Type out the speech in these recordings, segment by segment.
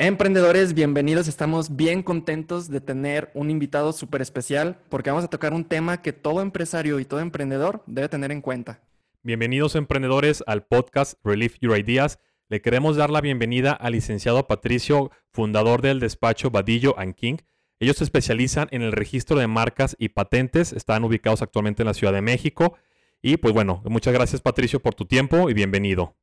Emprendedores, bienvenidos. Estamos bien contentos de tener un invitado súper especial porque vamos a tocar un tema que todo empresario y todo emprendedor debe tener en cuenta. Bienvenidos emprendedores al podcast Relief Your Ideas. Le queremos dar la bienvenida al licenciado Patricio, fundador del despacho Badillo King. Ellos se especializan en el registro de marcas y patentes. Están ubicados actualmente en la Ciudad de México. Y pues bueno, muchas gracias Patricio por tu tiempo y bienvenido.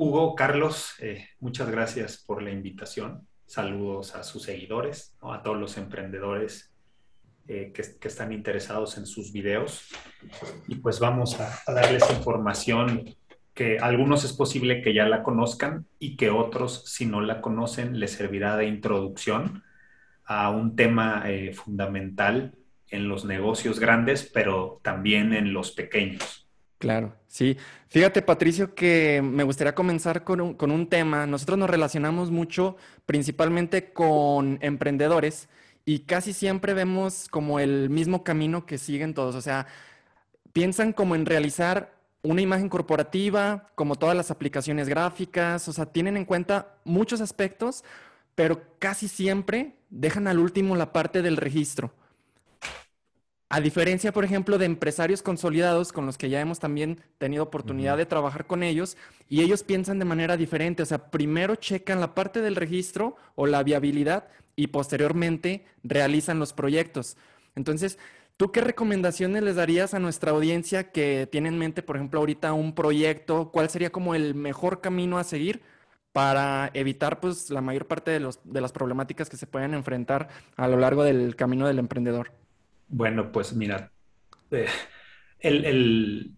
Hugo, Carlos, eh, muchas gracias por la invitación. Saludos a sus seguidores, a todos los emprendedores eh, que, están interesados en sus videos. Y pues vamos a, darles información que algunos es posible que ya la conozcan y que otros, si no la conocen, les servirá de introducción a un tema eh, fundamental en los negocios grandes, pero también en los pequeños. Claro, sí. Fíjate, Patricio, que me gustaría comenzar con un, tema. Nosotros nos relacionamos mucho principalmente con emprendedores y casi siempre vemos como el mismo camino que siguen todos. O sea, piensan como en realizar una imagen corporativa, como todas las aplicaciones gráficas, o sea, tienen en cuenta muchos aspectos, pero casi siempre dejan al último la parte del registro. A diferencia, por ejemplo, de empresarios consolidados con los que ya hemos también tenido oportunidad de trabajar con ellos, y ellos piensan de manera diferente. O sea, primero checan la parte del registro o la viabilidad y posteriormente realizan los proyectos. Entonces, ¿tú qué recomendaciones les darías a nuestra audiencia que tiene en mente, por ejemplo, ahorita un proyecto? ¿Cuál sería como el mejor camino a seguir para evitar pues la mayor parte de, los, de las problemáticas que se pueden enfrentar a lo largo del camino del emprendedor? Bueno, pues mira, eh,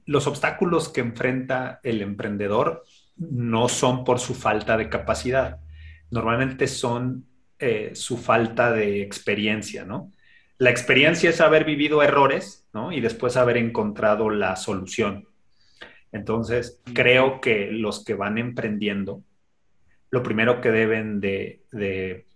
los obstáculos que enfrenta el emprendedor no son por su falta de capacidad, normalmente son eh, su falta de experiencia, ¿no? La experiencia es haber vivido errores, ¿no? Y después haber encontrado la solución. Entonces, creo que los que van emprendiendo, lo primero que deben de de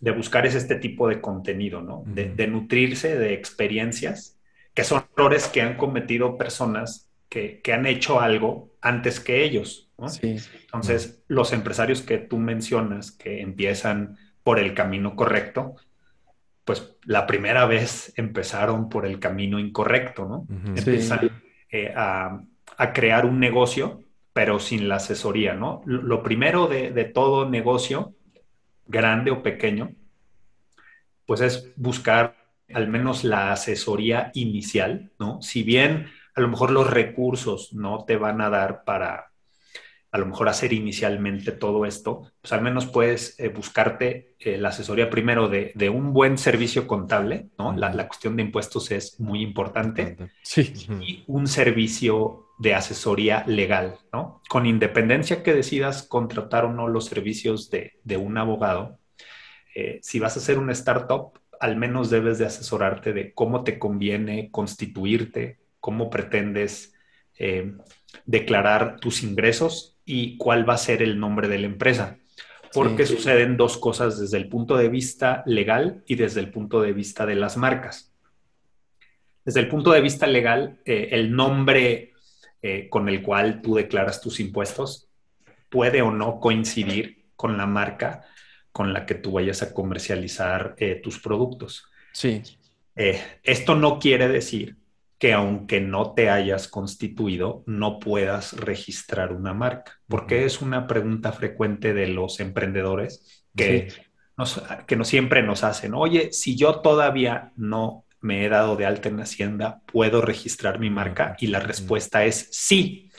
buscar es este tipo de contenido, ¿no? De, nutrirse de experiencias, que son errores que han cometido personas que, han hecho algo antes que ellos, ¿no? Sí. Entonces, los empresarios que tú mencionas, que empiezan por el camino correcto, pues la primera vez empezaron por el camino incorrecto, ¿no? Empiezan eh, a, crear un negocio, pero sin la asesoría, ¿no? Lo, primero de, de todo negocio grande o pequeño, pues es buscar al menos la asesoría inicial, ¿no? Si bien a lo mejor los recursos no te van a dar para a lo mejor hacer inicialmente todo esto, pues al menos puedes eh, buscarte eh, la asesoría primero de, un buen servicio contable, ¿no? La, la, cuestión de impuestos es muy importante. Sí. Y un servicio de asesoría legal, ¿no? Con independencia que decidas contratar o no los servicios de, de un abogado, eh, si vas a hacer una startup, al menos debes de asesorarte de cómo te conviene constituirte, cómo pretendes declarar tus ingresos y cuál va a ser el nombre de la empresa. Porque suceden dos cosas desde el punto de vista legal y desde el punto de vista de las marcas. Desde el punto de vista legal, eh, el nombre eh, con el cual tú declaras tus impuestos puede o no coincidir con la marca con la que tú vayas a comercializar eh, tus productos. Sí. esto no quiere decir que aunque no te hayas constituido, no puedas registrar una marca? Porque es una pregunta frecuente de los emprendedores que, que no siempre nos hacen. Oye, si yo todavía no me he dado de alta en Hacienda, ¿puedo registrar mi marca? Y la respuesta es sí.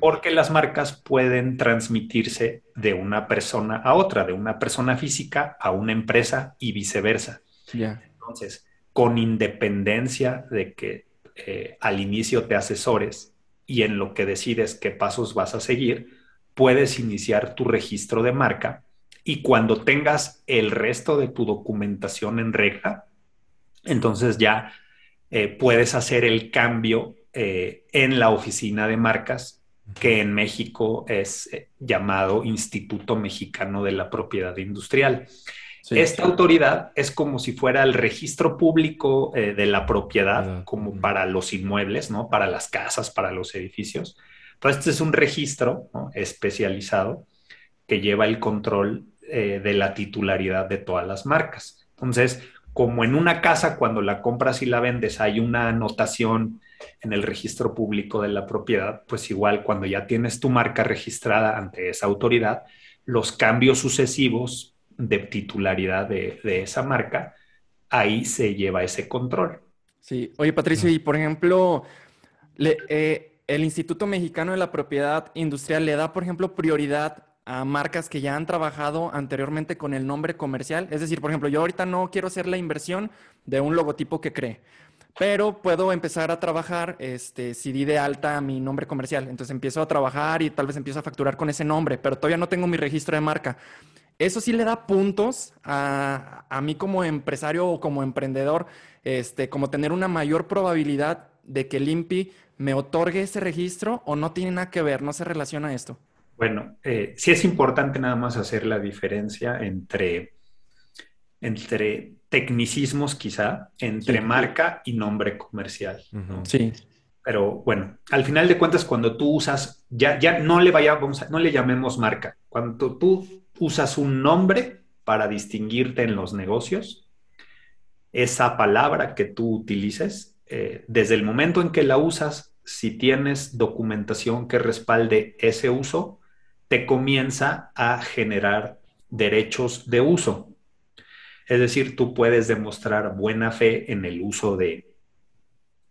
Porque las marcas pueden transmitirse de una persona a otra, de una persona física a una empresa y viceversa. Entonces, con independencia de que eh, al inicio te asesores y en lo que decides qué pasos vas a seguir, puedes iniciar tu registro de marca y cuando tengas el resto de tu documentación en regla, entonces ya eh, puedes hacer el cambio eh, en la oficina de marcas que en México es llamado Instituto Mexicano de la Propiedad Industrial. Esta autoridad es como si fuera el registro público eh, de la propiedad, como para los inmuebles, ¿no? Para las casas, para los edificios. Entonces, este es un registro especializado que lleva el control eh, de la titularidad de todas las marcas. Entonces, como en una casa, cuando la compras y la vendes, hay una anotación en el registro público de la propiedad, pues igual cuando ya tienes tu marca registrada ante esa autoridad, los cambios sucesivos de titularidad de, esa marca, ahí se lleva ese control. Sí, oye Patricio, y por ejemplo, eh, el Instituto Mexicano de la Propiedad Industrial le da, por ejemplo, prioridad a marcas que ya han trabajado anteriormente con el nombre comercial. Es decir, por ejemplo, yo ahorita no quiero hacer la inversión de un logotipo que cree, pero puedo empezar a trabajar, este, si di de alta mi nombre comercial. Entonces empiezo a trabajar y tal vez empiezo a facturar con ese nombre, pero todavía no tengo mi registro de marca. Eso sí le da puntos a, a mí como empresario o como emprendedor, este, como tener una mayor probabilidad de que el INPI me otorgue ese registro o no tiene nada que ver, no se relaciona esto. Bueno, eh, sí es importante nada más hacer la diferencia entre, entre tecnicismos quizá, entre marca y nombre comercial. Sí. Pero bueno, al final de cuentas, cuando tú usas, ya, ya no le vayamos, no le llamemos marca. Cuando tú usas un nombre para distinguirte en los negocios, esa palabra que tú utilices, eh, desde el momento en que la usas, si tienes documentación que respalde ese uso, te comienza a generar derechos de uso. Es decir, tú puedes demostrar buena fe en el uso de,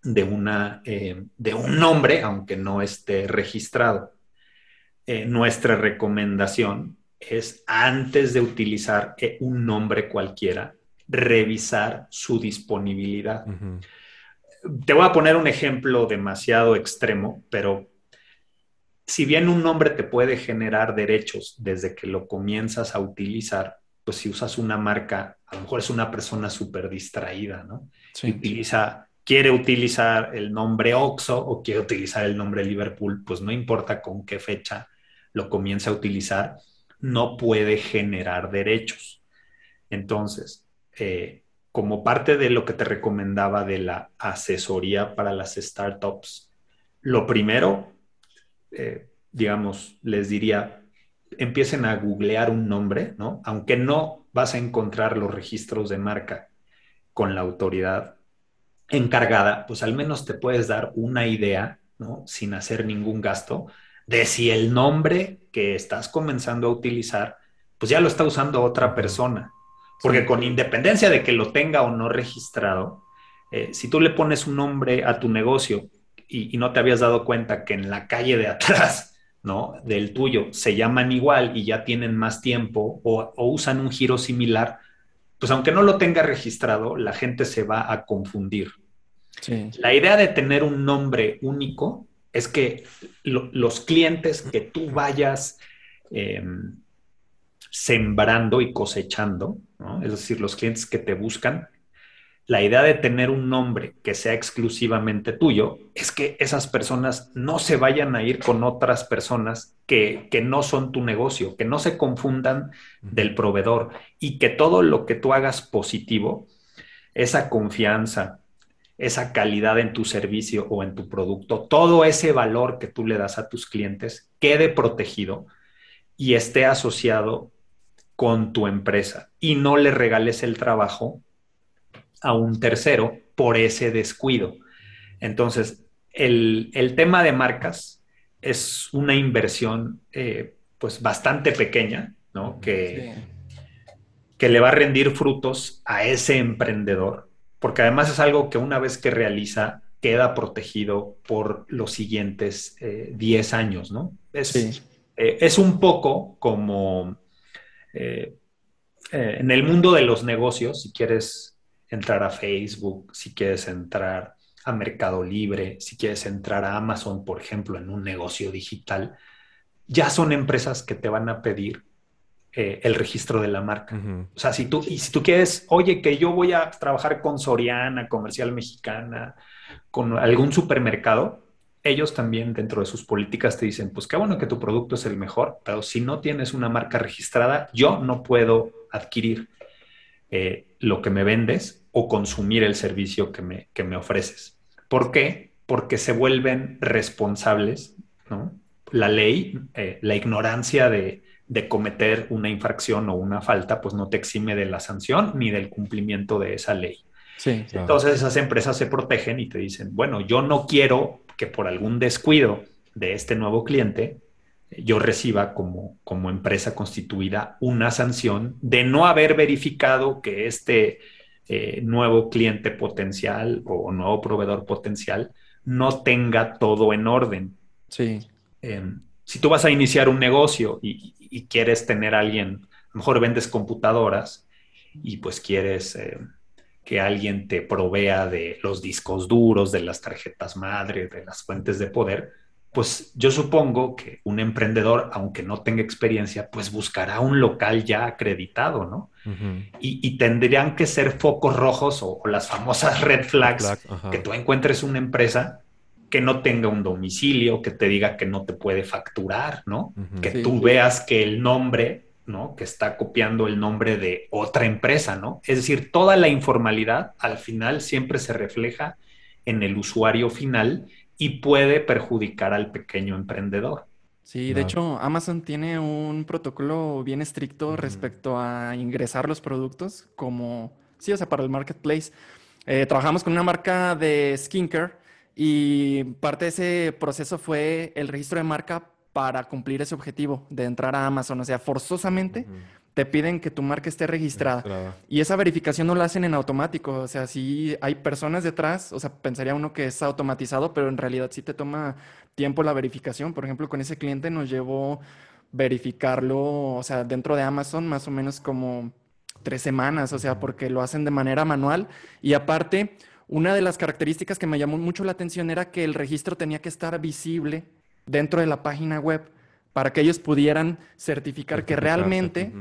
de, una, eh, de un nombre, aunque no esté registrado. Eh, nuestra recomendación es, antes de utilizar eh, un nombre cualquiera, revisar su disponibilidad. Te voy a poner un ejemplo demasiado extremo, pero si bien un nombre te puede generar derechos desde que lo comienzas a utilizar, pues si usas una marca, a lo mejor es una persona súper distraída, ¿no? Utiliza, quiere utilizar el nombre Oxo o quiere utilizar el nombre Liverpool, pues no importa con qué fecha lo comienza a utilizar, no puede generar derechos. Entonces, eh, como parte de lo que te recomendaba de la asesoría para las startups, lo primero eh, digamos, les diría, empiecen a googlear un nombre, ¿no? Aunque no vas a encontrar los registros de marca con la autoridad encargada, pues al menos te puedes dar una idea, ¿no? Sin hacer ningún gasto, de si el nombre que estás comenzando a utilizar, pues ya lo está usando otra persona. Porque con independencia de que lo tenga o no registrado, eh, si tú le pones un nombre a tu negocio y, no te habías dado cuenta que en la calle de atrás, ¿no? Del tuyo se llaman igual y ya tienen más tiempo o, usan un giro similar, pues aunque no lo tenga registrado, la gente se va a confundir. La idea de tener un nombre único es que los clientes que tú vayas em, sembrando y cosechando, es decir, los clientes que te buscan, la idea de tener un nombre que sea exclusivamente tuyo es que esas personas no se vayan a ir con otras personas que, no son tu negocio, que no se confundan del proveedor y que todo lo que tú hagas positivo, esa confianza, esa calidad en tu servicio o en tu producto, todo ese valor que tú le das a tus clientes quede protegido y esté asociado con tu empresa y no le regales el trabajo a un tercero por ese descuido. Entonces, el, tema de marcas es una inversión eh, pues bastante pequeña, ¿no? Que, que le va a rendir frutos a ese emprendedor, porque además es algo que una vez que realiza queda protegido por los siguientes 10 eh, años, ¿no? Es, eh, es, un poco como en el mundo de los negocios, si quieres entrar a Facebook, si quieres entrar a Mercado Libre, si quieres entrar a Amazon, por ejemplo, en un negocio digital, ya son empresas que te van a pedir eh, el registro de la marca. O sea, si tú, y si tú quieres, oye, que yo voy a trabajar con Soriana, Comercial Mexicana, con algún supermercado, ellos también dentro de sus políticas te dicen, pues qué bueno que tu producto es el mejor, pero si no tienes una marca registrada, yo no puedo adquirir eh, lo que me vendes o consumir el servicio que me, me ofreces. ¿Por qué? Porque se vuelven responsables, ¿no? La ley, eh, la ignorancia de, de cometer una infracción o una falta, pues no te exime de la sanción ni del cumplimiento de esa ley. Sí, Entonces esas empresas se protegen y te dicen, bueno, yo no quiero que por algún descuido de este nuevo cliente yo reciba como, como empresa constituida una sanción de no haber verificado que este eh, nuevo cliente potencial o nuevo proveedor potencial no tenga todo en orden. Sí. Em, si tú vas a iniciar un negocio y, quieres tener a alguien, a lo mejor vendes computadoras y pues quieres eh, que alguien te provea de los discos duros, de las tarjetas madre, de las fuentes de poder, pues yo supongo que un emprendedor, aunque no tenga experiencia, pues buscará un local ya acreditado, ¿no? y, tendrían que ser focos rojos o, las famosas red flags, que tú encuentres una empresa que no tenga un domicilio, que te diga que no te puede facturar, ¿no? Que tú veas que el nombre, ¿no? Que está copiando el nombre de otra empresa, ¿no? Es decir, toda la informalidad al final siempre se refleja en el usuario final y puede perjudicar al pequeño emprendedor. Sí, de hecho, Amazon tiene un protocolo bien estricto respecto a ingresar los productos como, sí, o sea, para el marketplace. Eh, trabajamos con una marca de skincare y parte de ese proceso fue el registro de marca para cumplir ese objetivo de entrar a Amazon. O sea, forzosamente te piden que tu marca esté registrada. Y esa verificación no la hacen en automático. O sea, sí hay personas detrás, o sea, pensaría uno que es automatizado, pero en realidad sí te toma tiempo la verificación. Por ejemplo, con ese cliente nos llevó verificarlo, o sea, dentro de Amazon más o menos como tres semanas, o sea, porque lo hacen de manera manual. Y aparte, una de las características que me llamó mucho la atención era que el registro tenía que estar visible dentro de la página web para que ellos pudieran certificar que realmente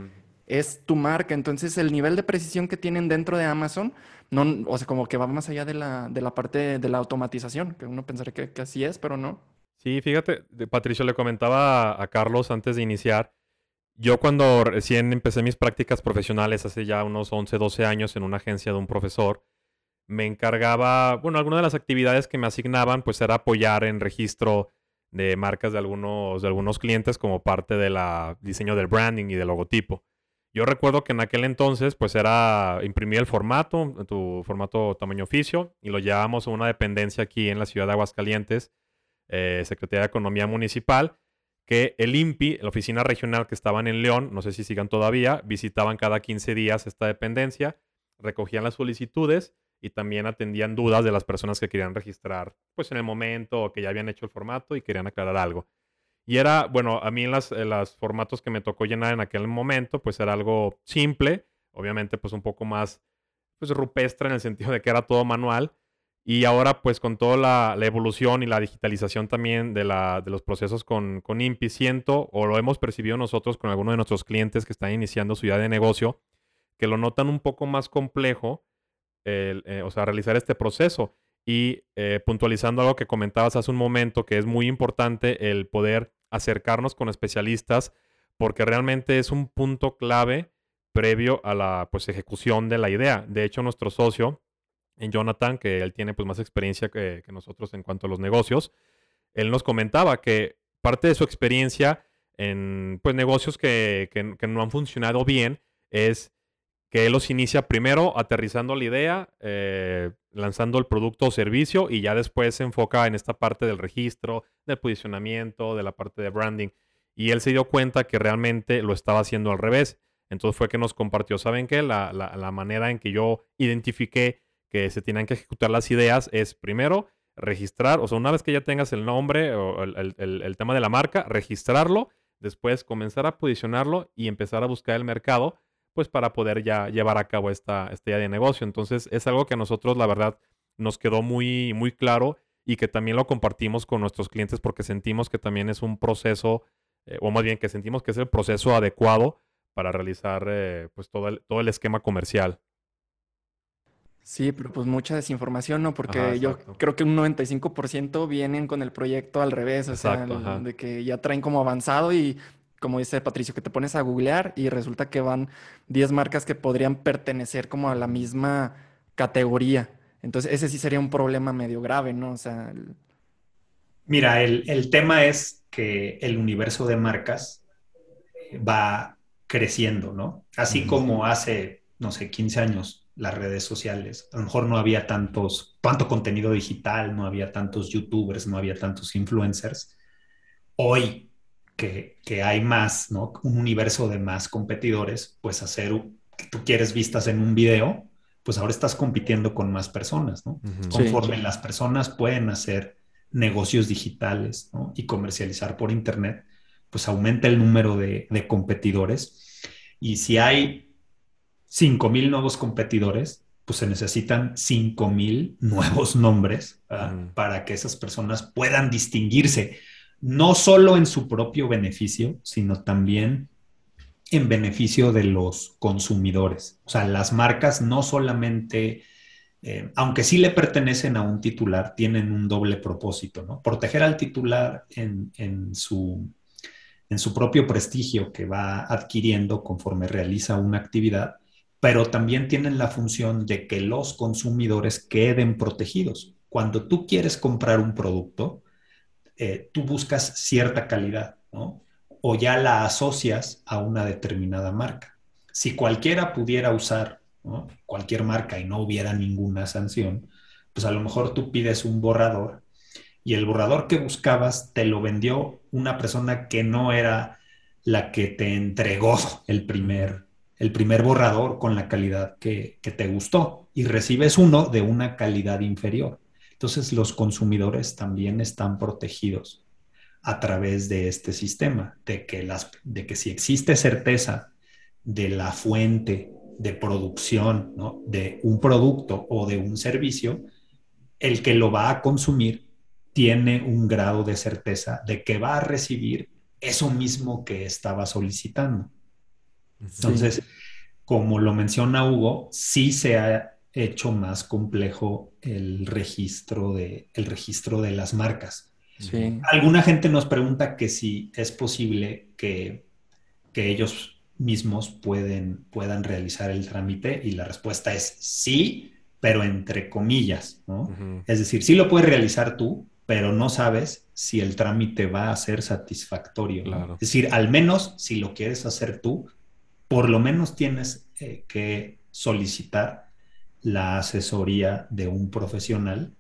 es tu marca. Entonces, el nivel de precisión que tienen dentro de Amazon, no, o sea, como que va más allá de la, de la parte de la automatización, que uno pensaría que, así es, pero no. Sí, fíjate, Patricio le comentaba a Carlos antes de iniciar. Yo cuando recién empecé mis prácticas profesionales hace ya unos 11, 12 años en una agencia de un profesor, me encargaba, bueno, algunas de las actividades que me asignaban pues era apoyar en registro de marcas de algunos, de algunos clientes como parte del diseño del branding y del logotipo. Yo recuerdo que en aquel entonces, pues era imprimir el formato, tu formato tamaño oficio, y lo llevábamos a una dependencia aquí en la ciudad de Aguascalientes, eh, Secretaría de Economía Municipal, que el INPI, la oficina regional que estaban en León, no sé si sigan todavía, visitaban cada 15 días esta dependencia, recogían las solicitudes y también atendían dudas de las personas que querían registrar, pues en el momento o que ya habían hecho el formato y querían aclarar algo. Y era, bueno, a mí en las, formatos que me tocó llenar en aquel momento, pues era algo simple, obviamente pues un poco más pues rupestre en el sentido de que era todo manual. Y ahora pues con toda la, evolución y la digitalización también de, la, de los procesos con, con INPI, siento o lo hemos percibido nosotros con algunos de nuestros clientes que están iniciando su idea de negocio, que lo notan un poco más complejo, eh, o sea, realizar este proceso. Y eh, puntualizando algo que comentabas hace un momento, que es muy importante el poder acercarnos con especialistas porque realmente es un punto clave previo a la pues, ejecución de la idea. De hecho, nuestro socio, en Jonathan, que él tiene pues, más experiencia que, nosotros en cuanto a los negocios, él nos comentaba que parte de su experiencia en pues, negocios que, que no han funcionado bien es que él los inicia primero aterrizando la idea, eh, lanzando el producto o servicio y ya después se enfoca en esta parte del registro, del posicionamiento, de la parte de branding. Y él se dio cuenta que realmente lo estaba haciendo al revés. Entonces fue que nos compartió, ¿saben qué? La, la, manera en que yo identifiqué que se tienen que ejecutar las ideas es primero registrar, o sea, una vez que ya tengas el nombre o el, el tema de la marca, registrarlo, después comenzar a posicionarlo y empezar a buscar el mercado pues para poder ya llevar a cabo esta, esta idea de negocio. Entonces es algo que a nosotros la verdad nos quedó muy, muy claro y que también lo compartimos con nuestros clientes porque sentimos que también es un proceso, eh, o más bien que sentimos que es el proceso adecuado para realizar eh, pues todo el, todo el esquema comercial. Sí, pero pues mucha desinformación, ¿no? Porque yo creo que un 95% vienen con el proyecto al revés, o sea, de que ya traen como avanzado y como dice Patricio, que te pones a googlear y resulta que van 10 marcas que podrían pertenecer como a la misma categoría. Entonces, ese sí sería un problema medio grave, ¿no? O sea. Mira, el, tema es que el universo de marcas va creciendo, ¿no? Así como hace, no sé, 15 años las redes sociales. A lo mejor no había tantos, tanto contenido digital, no había tantos youtubers, no había tantos influencers. Hoy que, que hay más, ¿no? Un universo de más competidores, pues hacer que tú quieres vistas en un video, pues ahora estás compitiendo con más personas, ¿no? Conforme las personas pueden hacer negocios digitales ¿no? y comercializar por Internet, pues aumenta el número de, de competidores. Y si hay 5.000 nuevos competidores, pues se necesitan 5.000 nuevos nombres para que esas personas puedan distinguirse, no solo en su propio beneficio, sino también en beneficio de los consumidores. O sea, las marcas no solamente, eh, aunque sí le pertenecen a un titular, tienen un doble propósito, ¿no? Proteger al titular en, en su en su propio prestigio que va adquiriendo conforme realiza una actividad pero también tienen la función de que los consumidores queden protegidos. Cuando tú quieres comprar un producto, eh, tú buscas cierta calidad, ¿no? O ya la asocias a una determinada marca. Si cualquiera pudiera usar cualquier marca y no hubiera ninguna sanción, pues a lo mejor tú pides un borrador y el borrador que buscabas te lo vendió una persona que no era la que te entregó el primer el primer borrador con la calidad que, te gustó y recibes uno de una calidad inferior. Entonces los consumidores también están protegidos a través de este sistema, de que, las, de que si existe certeza de la fuente de producción de un producto o de un servicio, el que lo va a consumir tiene un grado de certeza de que va a recibir eso mismo que estaba solicitando. Entonces, como lo menciona Hugo, sí se ha hecho más complejo el registro de, el registro de las marcas. Alguna gente nos pregunta que si es posible que, ellos mismos pueden, puedan realizar el trámite y la respuesta es sí, pero entre comillas, Es decir, sí lo puedes realizar tú, pero no sabes si el trámite va a ser satisfactorio. Es decir, al menos si lo quieres hacer tú, por lo menos tienes eh, que solicitar la asesoría de un profesional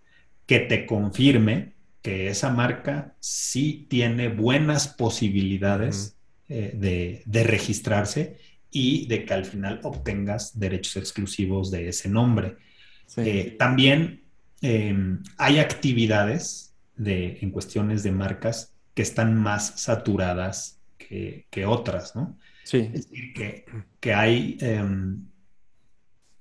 que te confirme que esa marca sí tiene buenas posibilidades eh, de, registrarse y de que al final obtengas derechos exclusivos de ese nombre. Eh, también em, hay actividades de, en cuestiones de marcas que están más saturadas que, que otras, ¿no? Sí. Es decir, que, que hay em,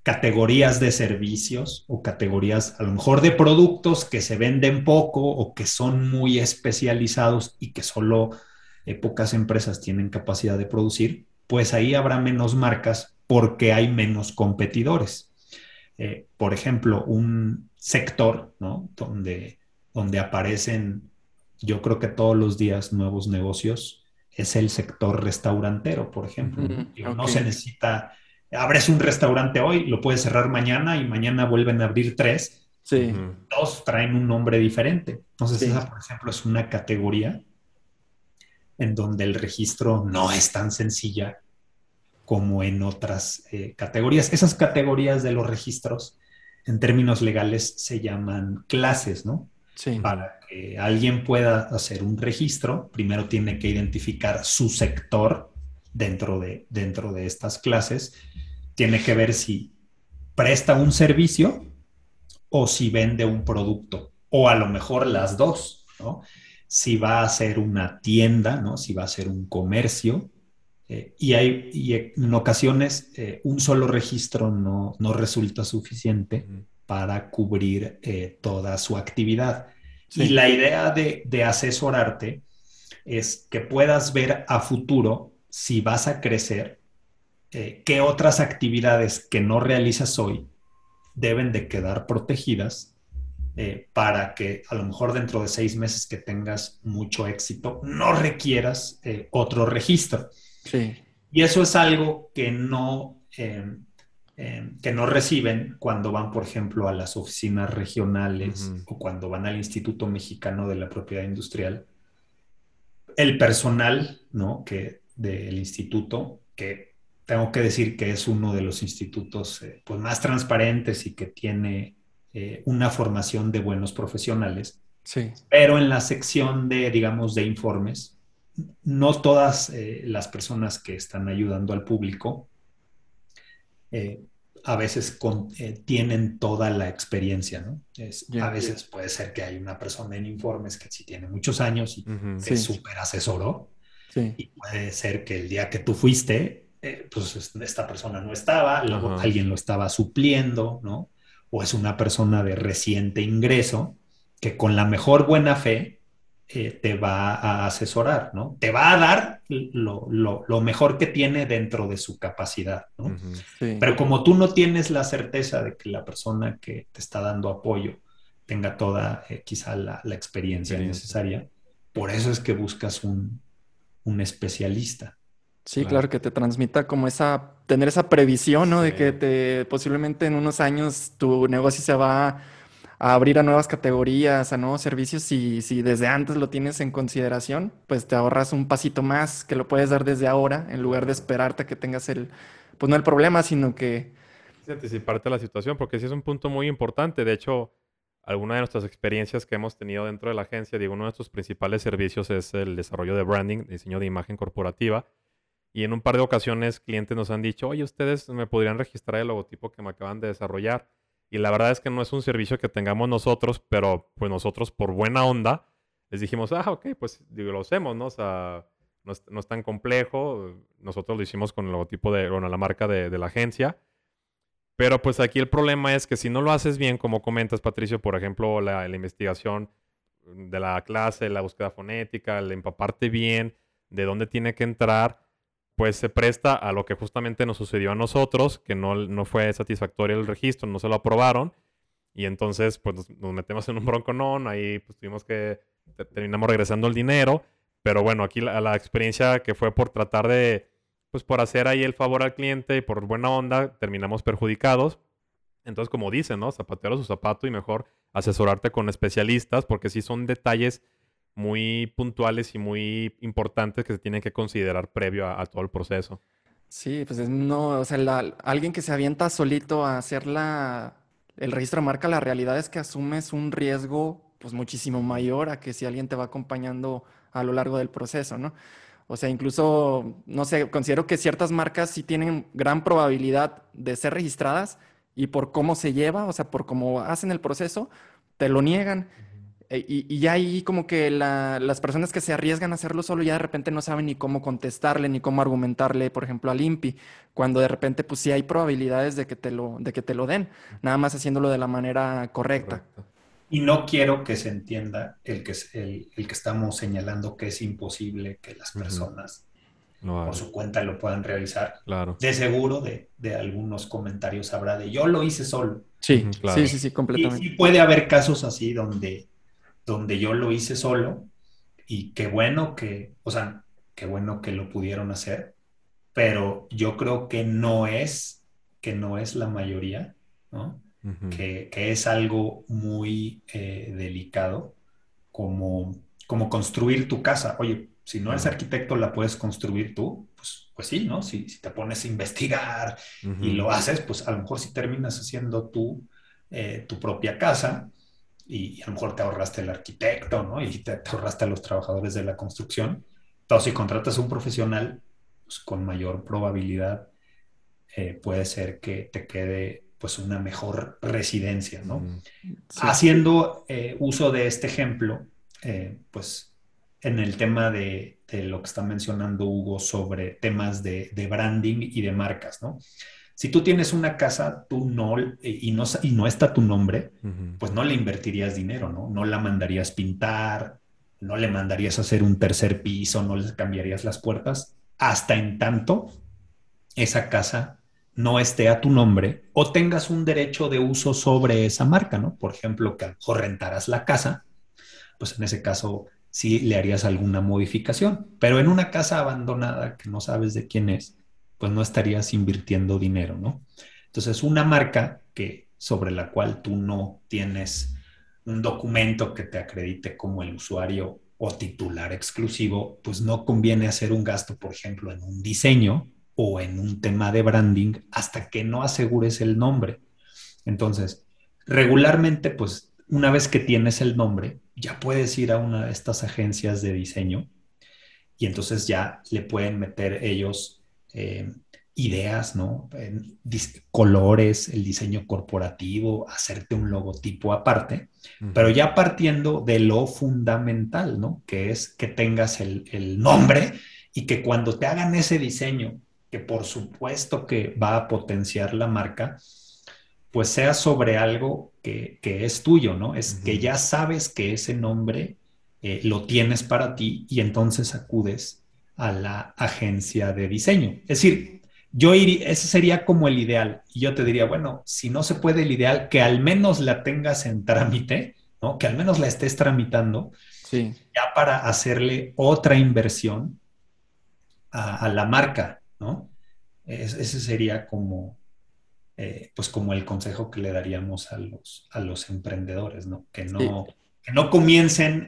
categorías de servicios o categorías a lo mejor de productos que se venden poco o que son muy especializados y que solo eh, pocas empresas tienen capacidad de producir, pues ahí habrá menos marcas porque hay menos competidores. Eh, por ejemplo, un sector ¿no? donde, donde aparecen, yo creo que todos los días nuevos negocios, es el sector restaurantero, por ejemplo. No se necesita, abres un restaurante hoy, lo puedes cerrar mañana y mañana vuelven a abrir tres. Sí. Dos traen un nombre diferente. Entonces, esa, por ejemplo, es una categoría en donde el registro no es tan sencilla como en otras eh, categorías. Esas categorías de los registros, en términos legales, se llaman clases, ¿no? Para que alguien pueda hacer un registro, primero tiene que identificar su sector dentro de, dentro de estas clases. Tiene que ver si presta un servicio o si vende un producto, o a lo mejor las dos, ¿no? Si va a ser una tienda, ¿no? Si va a ser un comercio. Eh, y, hay, en ocasiones eh, un solo registro no, no resulta suficiente para cubrir eh, toda su actividad. Y la idea de, asesorarte es que puedas ver a futuro si vas a crecer, eh, qué otras actividades que no realizas hoy deben de quedar protegidas eh, para que a lo mejor dentro de seis meses que tengas mucho éxito no requieras otro registro. Sí. Y eso es algo que no, eh, que no reciben cuando van, por ejemplo, a las oficinas regionales o cuando van al Instituto Mexicano de la Propiedad Industrial. El personal, ¿no? Que, del instituto, que tengo que decir que es uno de los institutos eh, pues, más transparentes y que tiene eh, una formación de buenos profesionales. Sí. Pero en la sección de, digamos, de informes, no todas eh, las personas que están ayudando al público a veces tienen toda la experiencia, ¿no? a veces puede ser que hay una persona en informes que sí tiene muchos años y que súper asesoró. Y puede ser que el día que tú fuiste, eh, pues esta persona no estaba, luego alguien lo estaba supliendo, ¿no? O es una persona de reciente ingreso que con la mejor buena fe eh, te va a asesorar, ¿no? Te va a dar lo, lo, mejor que tiene dentro de su capacidad, ¿no? Pero como tú no tienes la certeza de que la persona que te está dando apoyo tenga toda eh, quizá la, la experiencia, necesaria, por eso es que buscas un, un especialista. Sí, claro. que te transmita como esa, tener esa previsión, ¿no? De que te, posiblemente en unos años tu negocio se va a abrir a nuevas categorías, a nuevos servicios y si desde antes lo tienes en consideración, pues te ahorras un pasito más que lo puedes dar desde ahora en lugar de esperarte a que tengas el, pues no el problema, sino que... Anticiparte la situación, porque sí es un punto muy importante. De hecho, alguna de nuestras experiencias que hemos tenido dentro de la agencia, digo, uno de nuestros principales servicios es el desarrollo de branding, diseño de imagen corporativa. Y en un par de ocasiones clientes nos han dicho, oye, ustedes me podrían registrar el logotipo que me acaban de desarrollar. Y la verdad es que no es un servicio que tengamos nosotros, pero pues nosotros por buena onda les dijimos, ah, ok, pues digo, lo hacemos, ¿no? O sea, no es, tan complejo. Nosotros lo hicimos con el logotipo de, bueno, la marca de, la agencia. Pero pues aquí el problema es que si no lo haces bien, como comentas, Patricio, por ejemplo, la, investigación de la clase, la búsqueda fonética, el empaparte bien de dónde tiene que entrar, pues se presta a lo que justamente nos sucedió a nosotros, que no, no fue satisfactorio el registro, no se lo aprobaron, y entonces pues nos, metemos en un bronconón, ahí pues tuvimos que, terminamos regresando el dinero, pero bueno, aquí la, experiencia que fue por tratar de, pues por hacer ahí el favor al cliente y por buena onda, terminamos perjudicados. Entonces, como dicen, ¿no? Zapatero su zapato y mejor asesorarte con especialistas, porque sí son detalles muy puntuales y muy importantes que se tienen que considerar previo a, todo el proceso. Sí, pues no, o sea, alguien que se avienta solito a hacer la, el registro de marca, la realidad es que asumes un riesgo pues muchísimo mayor a que si alguien te va acompañando a lo largo del proceso, ¿no? O sea, incluso, no sé, considero que ciertas marcas sí tienen gran probabilidad de ser registradas y por cómo se lleva, o sea, por cómo hacen el proceso, te lo niegan. Eh, y, ahí como que las personas que se arriesgan a hacerlo solo ya de repente no saben ni cómo contestarle, ni cómo argumentarle, por ejemplo, al INPI, cuando de repente pues sí hay probabilidades de que te lo, de que te lo den, nada más haciéndolo de la manera correcta. Y no quiero que se entienda el que, el, el que estamos señalando que es imposible que las personas por su cuenta lo puedan realizar. Claro. De seguro de, de, algunos comentarios habrá de yo lo hice solo. Sí, sí, sí, sí, completamente. Y, y puede haber casos así donde donde yo lo hice solo y qué bueno que, o sea, qué bueno que lo pudieron hacer, pero yo creo que no es, que no es la mayoría, ¿no? Que, es algo muy eh, delicado, como, como construir tu casa. Oye, si no eres arquitecto, la puedes construir tú, pues, pues sí, ¿no? Si, si te pones a investigar y lo haces, pues a lo mejor si terminas haciendo tú eh, tu propia casa, y, a lo mejor te ahorraste el arquitecto, ¿no? Y te, ahorraste a los trabajadores de la construcción. Pero si contratas a un profesional, pues con mayor probabilidad eh, puede ser que te quede pues una mejor residencia, ¿no? Haciendo eh, uso de este ejemplo, eh, pues en el tema de, de, lo que está mencionando Hugo sobre temas de, de branding y de marcas, ¿no? Si tú tienes una casa, tú no, y no, y no está tu nombre, pues no le invertirías dinero, ¿no? No la mandarías pintar, no le mandarías hacer un tercer piso, no le cambiarías las puertas, hasta en tanto esa casa no esté a tu nombre o tengas un derecho de uso sobre esa marca, ¿no? Por ejemplo, que a lo mejor rentaras la casa, pues en ese caso sí le harías alguna modificación, pero en una casa abandonada que no sabes de quién es, pues no estarías invirtiendo dinero, ¿no? Entonces, una marca que sobre la cual tú no tienes un documento que te acredite como el usuario o titular exclusivo, pues no conviene hacer un gasto, por ejemplo, en un diseño o en un tema de branding hasta que no asegures el nombre. Entonces, regularmente, pues una vez que tienes el nombre, ya puedes ir a una de estas agencias de diseño y entonces ya le pueden meter ellos eh, ideas, ¿no? colores, el diseño corporativo, hacerte un logotipo aparte, pero ya partiendo de lo fundamental, ¿no? Que es que tengas el, el, nombre y que cuando te hagan ese diseño, que por supuesto que va a potenciar la marca, pues sea sobre algo que, que es tuyo, ¿no? Es que ya sabes que ese nombre eh, lo tienes para ti y entonces acudes a la agencia de diseño. Es decir, yo iría, ese sería como el ideal. Y yo te diría, bueno, si no se puede el ideal, que al menos la tengas en trámite, ¿no? Que al menos la estés tramitando, sí. ya para hacerle otra inversión a, la marca, ¿no? ese sería como, eh, pues como el consejo que le daríamos a los, a los emprendedores, ¿no? Que no, que no comiencen,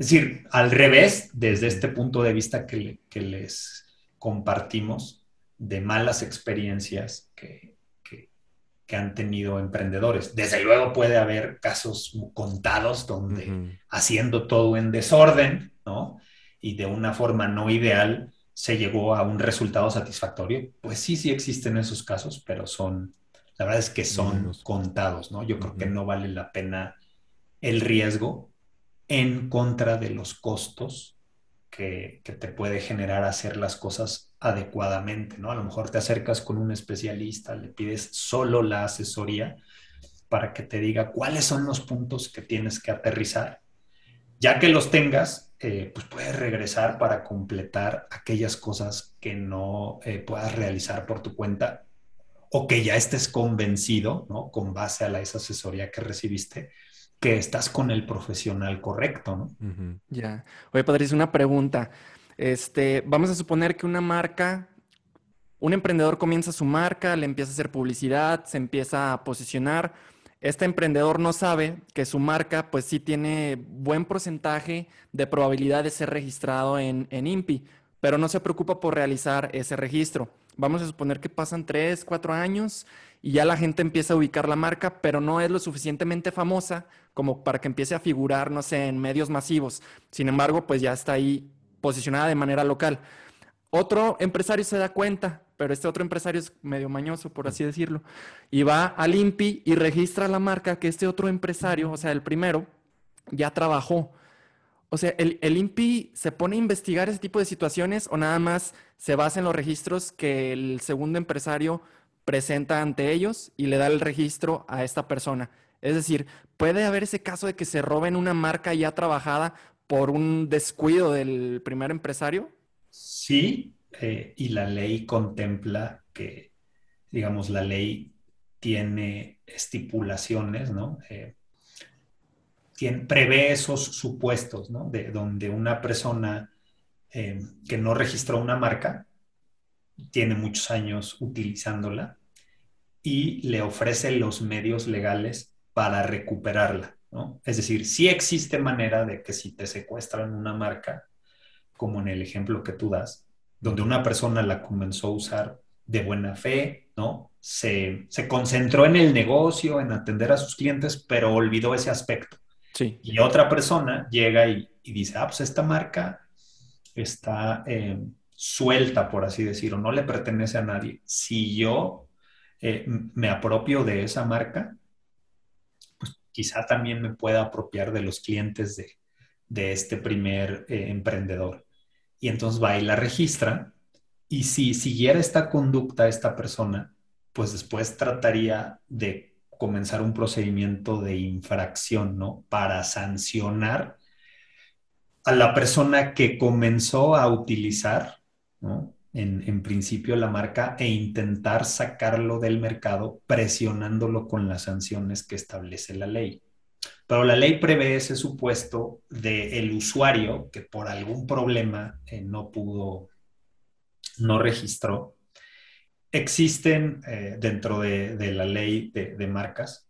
es decir, al revés, desde este punto de vista que, que les compartimos de malas experiencias que, que, han tenido emprendedores. Desde luego puede haber casos contados donde haciendo todo en desorden, ¿no? Y de una forma no ideal, se llegó a un resultado satisfactorio, pues sí, sí existen esos casos, pero son, la verdad es que son contados, ¿no? Yo creo que no vale la pena el riesgo en contra de los costos que, que, te puede generar hacer las cosas adecuadamente, ¿no? A lo mejor te acercas con un especialista, le pides solo la asesoría para que te diga cuáles son los puntos que tienes que aterrizar. Ya que los tengas, eh, pues puedes regresar para completar aquellas cosas que no eh, puedas realizar por tu cuenta o que ya estés convencido, ¿no? Con base a la, esa asesoría que recibiste, que estás con el profesional correcto, ¿no? Ya. Oye, Patricio, una pregunta. Este, vamos a suponer que una marca, un emprendedor comienza su marca, le empieza a hacer publicidad, se empieza a posicionar este emprendedor no sabe que su marca pues sí tiene buen porcentaje de probabilidad de ser registrado en, en INPI, pero no se preocupa por realizar ese registro. Vamos a suponer que pasan tres, cuatro años y ya la gente empieza a ubicar la marca, pero no es lo suficientemente famosa como para que empiece a figurar, no sé, en medios masivos. Sin embargo, pues ya está ahí posicionada de manera local. Otro empresario se da cuenta, pero este otro empresario es medio mañoso, por así decirlo, y va al INPI y registra la marca que este otro empresario, o sea, el primero, ya trabajó. O sea, ¿el, el INPI se pone a investigar ese tipo de situaciones o nada más se basa en los registros que el segundo empresario presenta ante ellos y le da el registro a esta persona? Es decir, ¿puede haber ese caso de que se roben una marca ya trabajada por un descuido del primer empresario? Sí, eh, y la ley contempla que, digamos, la ley tiene estipulaciones, ¿no? Eh, prevé esos supuestos, ¿no? De donde una persona eh, que no registró una marca, tiene muchos años utilizándola y le ofrece los medios legales para recuperarla, ¿no? Es decir, sí existe manera de que si te secuestran una marca, como en el ejemplo que tú das, donde una persona la comenzó a usar de buena fe, ¿no? Se, concentró en el negocio, en atender a sus clientes, pero olvidó ese aspecto. Sí. Y otra persona llega y, dice, ah, pues esta marca está eh, suelta, por así decirlo, no le pertenece a nadie. Si yo eh, me apropio de esa marca, pues quizá también me pueda apropiar de los clientes de, este primer eh, emprendedor y entonces va y la registra. Y si siguiera esta conducta esta persona, pues después trataría de comenzar un procedimiento de infracción, ¿no? Para sancionar a la persona que comenzó a utilizar, ¿no? En, en, principio la marca e intentar sacarlo del mercado presionándolo con las sanciones que establece la ley. Pero la ley prevé ese supuesto del usuario que por algún problema eh, no pudo, no registró. Existen eh, dentro de, la ley de, marcas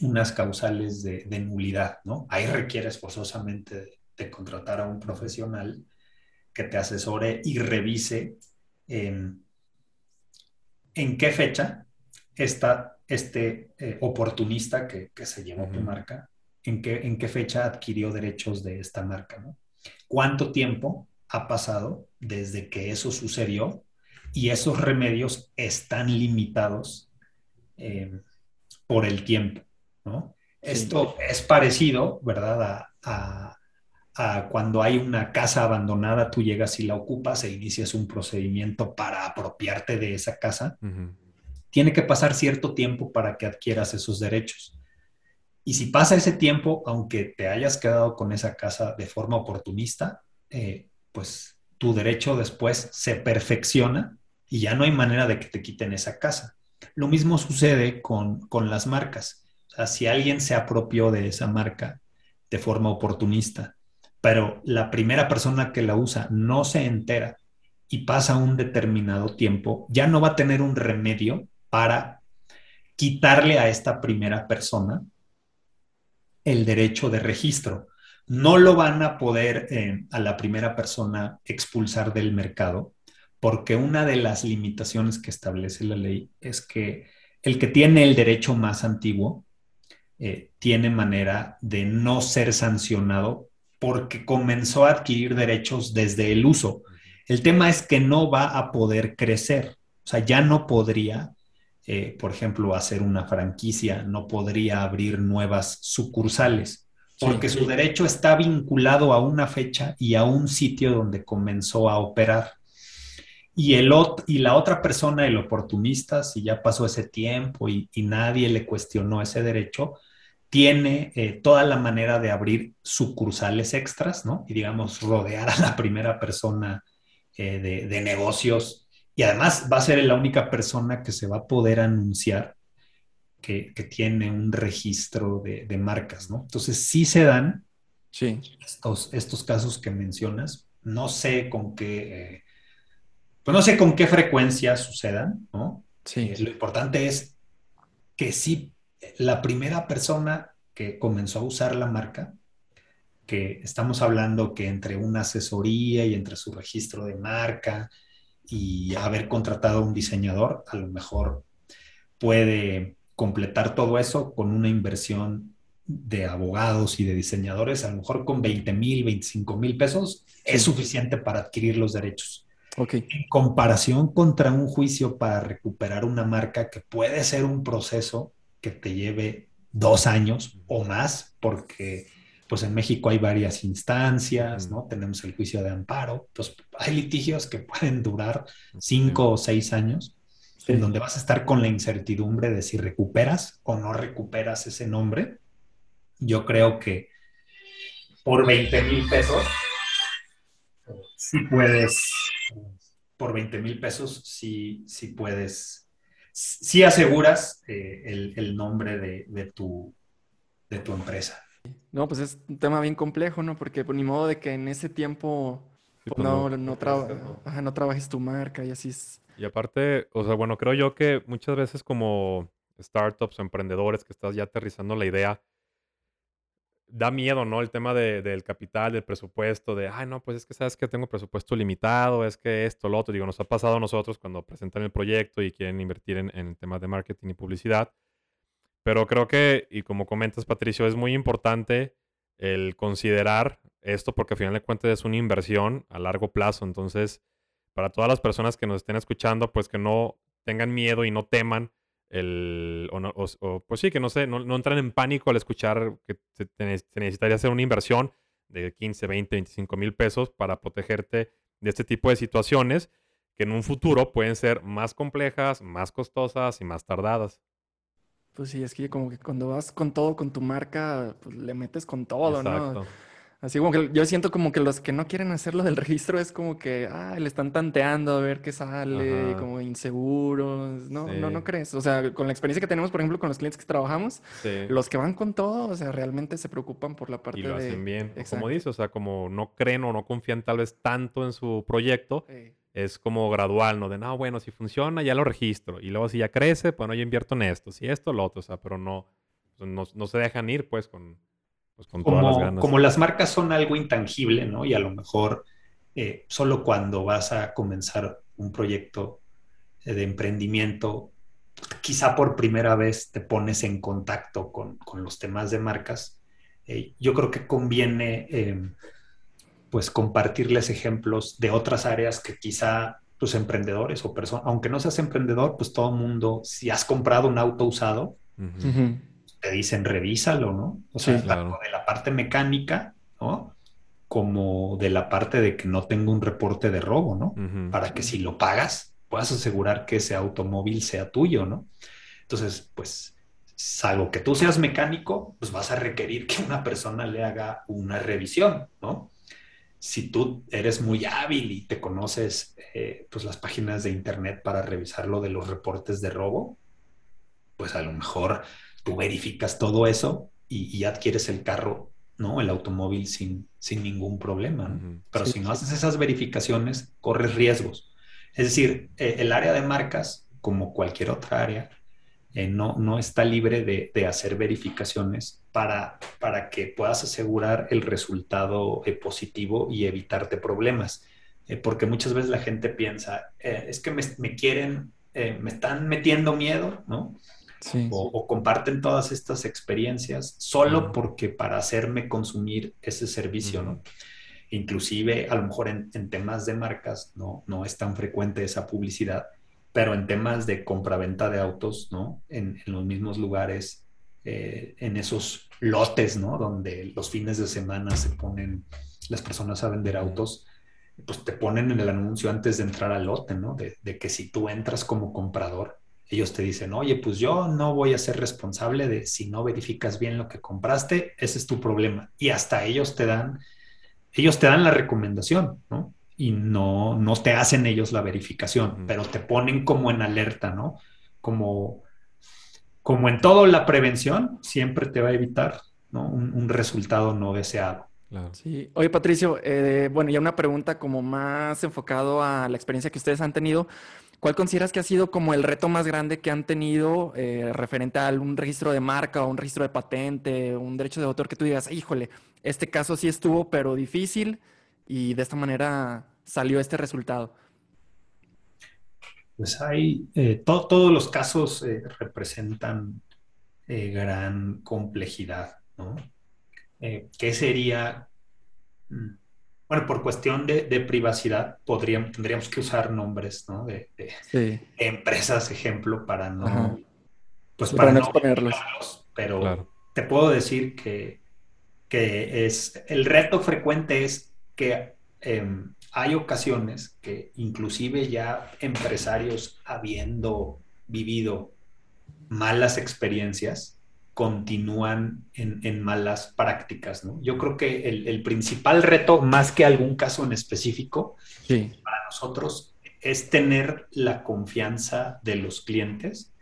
unas causales de, nulidad, ¿no? Ahí requieres forzosamente de, contratar a un profesional que te asesore y revise en, en qué fecha está este eh, oportunista que, se llevó tu marca, en qué, en qué fecha adquirió derechos de esta marca, ¿no? ¿Cuánto tiempo ha pasado desde que eso sucedió y esos remedios están limitados eh, por el tiempo, ¿no? Esto es parecido, ¿verdad? A, cuando hay una casa abandonada, tú llegas y la ocupas e inicias un procedimiento para apropiarte de esa casa. Tiene que pasar cierto tiempo para que adquieras esos derechos. Y si pasa ese tiempo, aunque te hayas quedado con esa casa de forma oportunista, eh, pues tu derecho después se perfecciona y ya no hay manera de que te quiten esa casa. Lo mismo sucede con, las marcas. Si alguien se apropió de esa marca de forma oportunista, pero la primera persona que la usa no se entera y pasa un determinado tiempo, ya no va a tener un remedio para quitarle a esta primera persona el derecho de registro. No lo van a poder eh, a la primera persona expulsar del mercado porque una de las limitaciones que establece la ley es que el que tiene el derecho más antiguo eh, tiene manera de no ser sancionado porque comenzó a adquirir derechos desde el uso. El tema es que no va a poder crecer, o sea, ya no podría, eh, por ejemplo, hacer una franquicia, no podría abrir nuevas sucursales, porque su derecho está vinculado a una fecha y a un sitio donde comenzó a operar y, el y la otra persona, el oportunista, si ya pasó ese tiempo y, nadie le cuestionó ese derecho, tiene eh, toda la manera de abrir sucursales extras, ¿no? Y digamos, rodear a la primera persona eh, de, negocios. Y además va a ser la única persona que se va a poder anunciar que, tiene un registro de, marcas, ¿no? Entonces sí se dan sí. Estos, estos casos que mencionas. No sé con qué... Eh, pues no sé con qué frecuencia sucedan, ¿no? Sí. Eh, lo importante es que sí, la primera persona que comenzó a usar la marca, que estamos hablando que entre una asesoría y entre su registro de marca y haber contratado a un diseñador, a lo mejor puede completar todo eso con una inversión de abogados y de diseñadores, a lo mejor con 20 mil, 25 mil pesos, es suficiente para adquirir los derechos. En comparación contra un juicio para recuperar una marca que puede ser un proceso que te lleve dos años o más, porque pues en México hay varias instancias, ¿no? Tenemos el juicio de amparo, entonces hay litigios que pueden durar cinco o seis años, en donde vas a estar con la incertidumbre de si recuperas o no recuperas ese nombre. Yo creo que por 20 mil pesos, si puedes por 20 mil pesos si puedes, si aseguras eh, el, nombre de, tu, de tu empresa. No, pues es un tema bien complejo, ¿no? Porque por pues, ni modo de que en ese tiempo pues, pues, no, no, trabajes tu marca y así es. Y aparte, o sea, bueno, creo yo que muchas veces como startups o emprendedores que estás ya aterrizando la idea, da miedo, ¿no? El tema del capital, del presupuesto, de, ay, no, pues es que sabes que tengo presupuesto limitado, es que esto, lo otro. Digo, nos ha pasado a nosotros cuando presentan el proyecto y quieren invertir en, en temas de marketing y publicidad. Pero creo que, y como comentas, Patricio, es muy importante el considerar esto porque al final de cuentas es una inversión a largo plazo. Entonces, para todas las personas que nos estén escuchando, pues que no tengan miedo y no teman el, o, pues sí, que no sé, no, entran en pánico al escuchar que se, necesitaría hacer una inversión de 15, 20, 25 mil pesos para protegerte de este tipo de situaciones que en un futuro pueden ser más complejas, más costosas y más tardadas. Pues sí, es que como que cuando vas con todo, con tu marca, pues le metes con todo, Exacto. ¿no? Así como que yo siento como que los que no quieren hacerlo del registro es como que, ah, le están tanteando a ver qué sale, como inseguros. No, no, no crees. O sea, con la experiencia que tenemos, por ejemplo, con los clientes que trabajamos, los que van con todo, o sea, realmente se preocupan por la parte y lo hacen bien. Como dices, o sea, como no creen o no confían tal vez tanto en su proyecto, es como gradual, ¿no? De, no, bueno, si funciona, ya lo registro. Y luego si ya crece, pues no, yo invierto en esto, si esto, lo otro, o sea, pero no no, se dejan ir pues con, pues, con como, todas las ganas. Como las marcas son algo intangible, ¿no? Y a lo mejor eh, solo cuando vas a comenzar un proyecto eh, de emprendimiento, quizá por primera vez te pones en contacto con, con los temas de marcas, eh, yo creo que conviene em, pues compartirles ejemplos de otras áreas que quizá los emprendedores o personas, aunque no seas emprendedor, pues todo el mundo, si has comprado un auto usado, te dicen revísalo, ¿no? O sea, tanto de la parte mecánica, ¿no? Como de la parte de que no tenga un reporte de robo, ¿no? Para que si lo pagas, puedas asegurar que ese automóvil sea tuyo, ¿no? Entonces, pues, salvo que tú seas mecánico, pues vas a requerir que una persona le haga una revisión, ¿no? Si tú eres muy hábil y te conoces eh, pues las páginas de internet para revisar lo de los reportes de robo, pues a lo mejor tú verificas todo eso y, adquieres el carro, ¿no? El automóvil sin, sin ningún problema. Pero si no haces esas verificaciones, corres riesgos. Es decir, eh, el área de marcas, como cualquier otra área, eh, no, no está libre de, hacer verificaciones para, para que puedas asegurar el resultado eh, positivo y evitarte problemas. porque muchas veces la gente piensa, es que me, me quieren, me están metiendo miedo, ¿no? O, comparten todas estas experiencias solo porque para hacerme consumir ese servicio, ¿no? Inclusive, a lo mejor en, temas de marcas no, no es tan frecuente esa publicidad, pero en temas de compraventa de autos, ¿no? En, los mismos lugares, eh, en esos lotes, ¿no? Donde los fines de semana se ponen las personas a vender autos, pues te ponen en el anuncio antes de entrar al lote, ¿no? De, de que si tú entras como comprador, ellos te dicen, oye, pues yo no voy a ser responsable de si no verificas bien lo que compraste, ese es tu problema. Y hasta ellos te dan, ellos te dan la recomendación, ¿no? Y no, no te hacen ellos la verificación, pero te ponen como en alerta, ¿no? Como, como en todo la prevención, siempre te va a evitar ¿no? un, resultado no deseado. Sí. Oye, Patricio, eh, bueno, ya una pregunta como más enfocado a la experiencia que ustedes han tenido. ¿Cuál consideras que ha sido como el reto más grande que han tenido eh, referente a un registro de marca o un registro de patente, un derecho de autor que tú digas, híjole, este caso sí estuvo, pero difícil y de esta manera salió este resultado? Pues hay, eh, todos los casos eh, representan gran complejidad, ¿no? ¿Qué sería mm, bueno, por cuestión de, privacidad, podríamos, tendríamos que usar nombres, ¿no? De, empresas, ejemplo, para no, pues para, no exponerlos. Pero te puedo decir que, que, es, el reto frecuente es que em, hay ocasiones que inclusive ya empresarios habiendo vivido malas experiencias, continúan en, malas prácticas, ¿no? Yo creo que el, principal reto, más que algún caso en específico, para nosotros es tener la confianza de los clientes,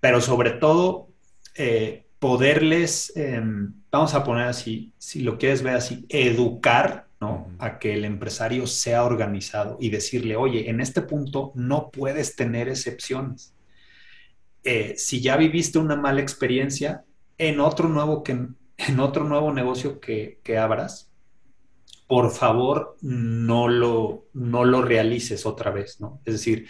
pero sobre todo eh, poderles, em, vamos a poner así, si lo quieres ver así, educar, ¿no? A que el empresario sea organizado y decirle, oye, en este punto no puedes tener excepciones eh, si ya viviste una mala experiencia en otro nuevo, que, en otro nuevo negocio que, abras, por favor no lo, no lo realices otra vez, ¿no? Es decir,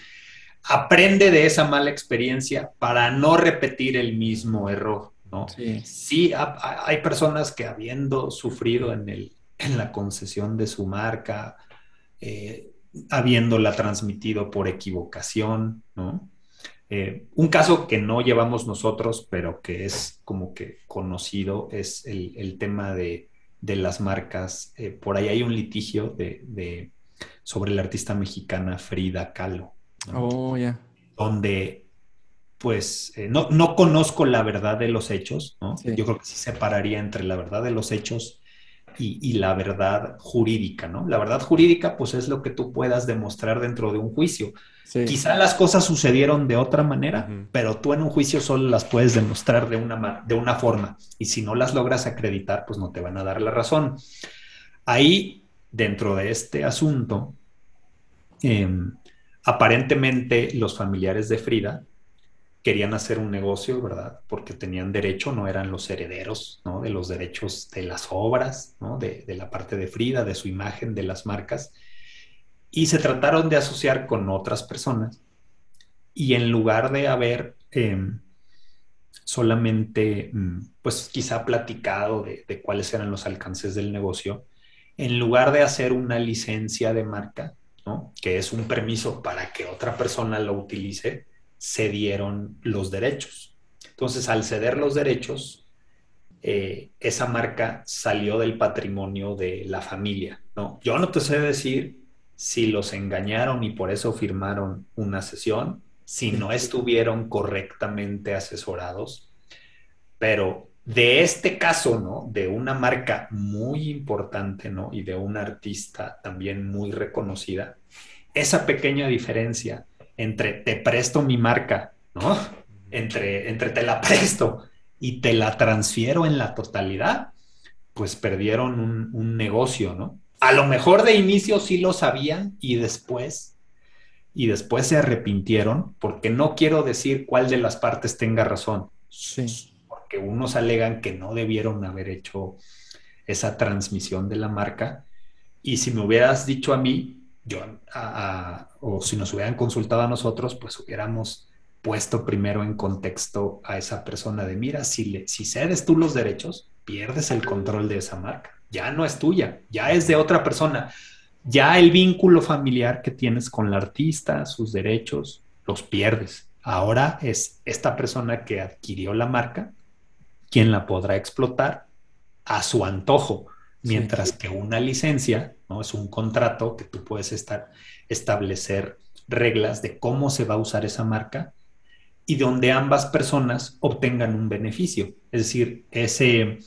aprende de esa mala experiencia para no repetir el mismo error, ¿no? Sí, hay personas que habiendo sufrido en, el, en la concesión de su marca, eh, habiéndola transmitido por equivocación, ¿no? Eh, un caso que no llevamos nosotros, pero que es como que conocido, es el, tema de, las marcas. Eh, por ahí hay un litigio de, sobre la artista mexicana Frida Kahlo. Oh, ya. Donde, pues, eh, no, no, conozco la verdad de los hechos, ¿no? Yo creo que sí separaría entre la verdad de los hechos y, y, la verdad jurídica, ¿no? La verdad jurídica, pues, es lo que tú puedas demostrar dentro de un juicio Quizá las cosas sucedieron de otra manera, pero tú en un juicio solo las puedes demostrar de una, de una forma. Y si no las logras acreditar, pues no te van a dar la razón. Ahí, dentro de este asunto, em, aparentemente los familiares de Frida querían hacer un negocio, ¿verdad? Porque tenían derecho, no eran los herederos, ¿no? De los derechos de las obras, ¿no? De, la parte de Frida, de su imagen, de las marcas. Y se trataron de asociar con otras personas. Y en lugar de haber em, solamente, mm, pues quizá platicado de, de cuáles eran los alcances del negocio, en lugar de hacer una licencia de marca, ¿no? Que es un permiso para que otra persona lo utilice, cedieron los derechos. Entonces, al ceder los derechos, eh, esa marca salió del patrimonio de la familia, ¿no? Yo no te sé decir si los engañaron y por eso firmaron una sesión, si no estuvieron correctamente asesorados, pero de este caso, ¿no? De una marca muy importante, ¿no? Y de una artista también muy reconocida, esa pequeña diferencia entre te presto mi marca, ¿no? Entre, entre te la presto y te la transfiero en la totalidad, pues perdieron un, un negocio, ¿no? A lo mejor de inicio sí lo sabían y después, y después se arrepintieron, porque no quiero decir cuál de las partes tenga razón. Sí. Porque unos alegan que no debieron haber hecho esa transmisión de la marca. Y si me hubieras dicho a mí, yo, o si nos hubieran consultado a nosotros, pues hubiéramos puesto primero en contexto a esa persona de, mira, si, le, si cedes tú los derechos, pierdes el control de esa marca. Ya no es tuya, ya es de otra persona. Ya el vínculo familiar que tienes con la artista, sus derechos, los pierdes. Ahora es esta persona que adquirió la marca quien la podrá explotar a su antojo Mientras que una licencia, ¿no? Es un contrato que tú puedes estar, establecer reglas de cómo se va a usar esa marca y donde ambas personas obtengan un beneficio. Es decir, ese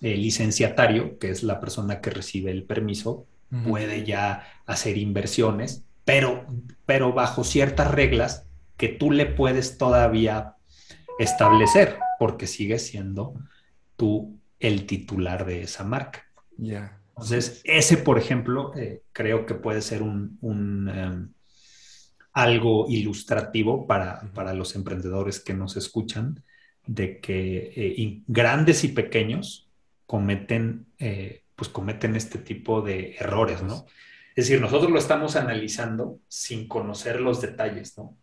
eh, licenciatario, que es la persona que recibe el permiso, puede ya hacer inversiones, pero, pero bajo ciertas reglas que tú le puedes todavía establecer, porque sigue siendo tú el titular de esa marca. Ya. Entonces, ese, por ejemplo, eh, creo que puede ser un, em, algo ilustrativo para, los emprendedores que nos escuchan, de que eh, grandes y pequeños cometen, eh, pues cometen este tipo de errores, ¿no? Es decir, nosotros lo estamos analizando sin conocer los detalles, ¿no?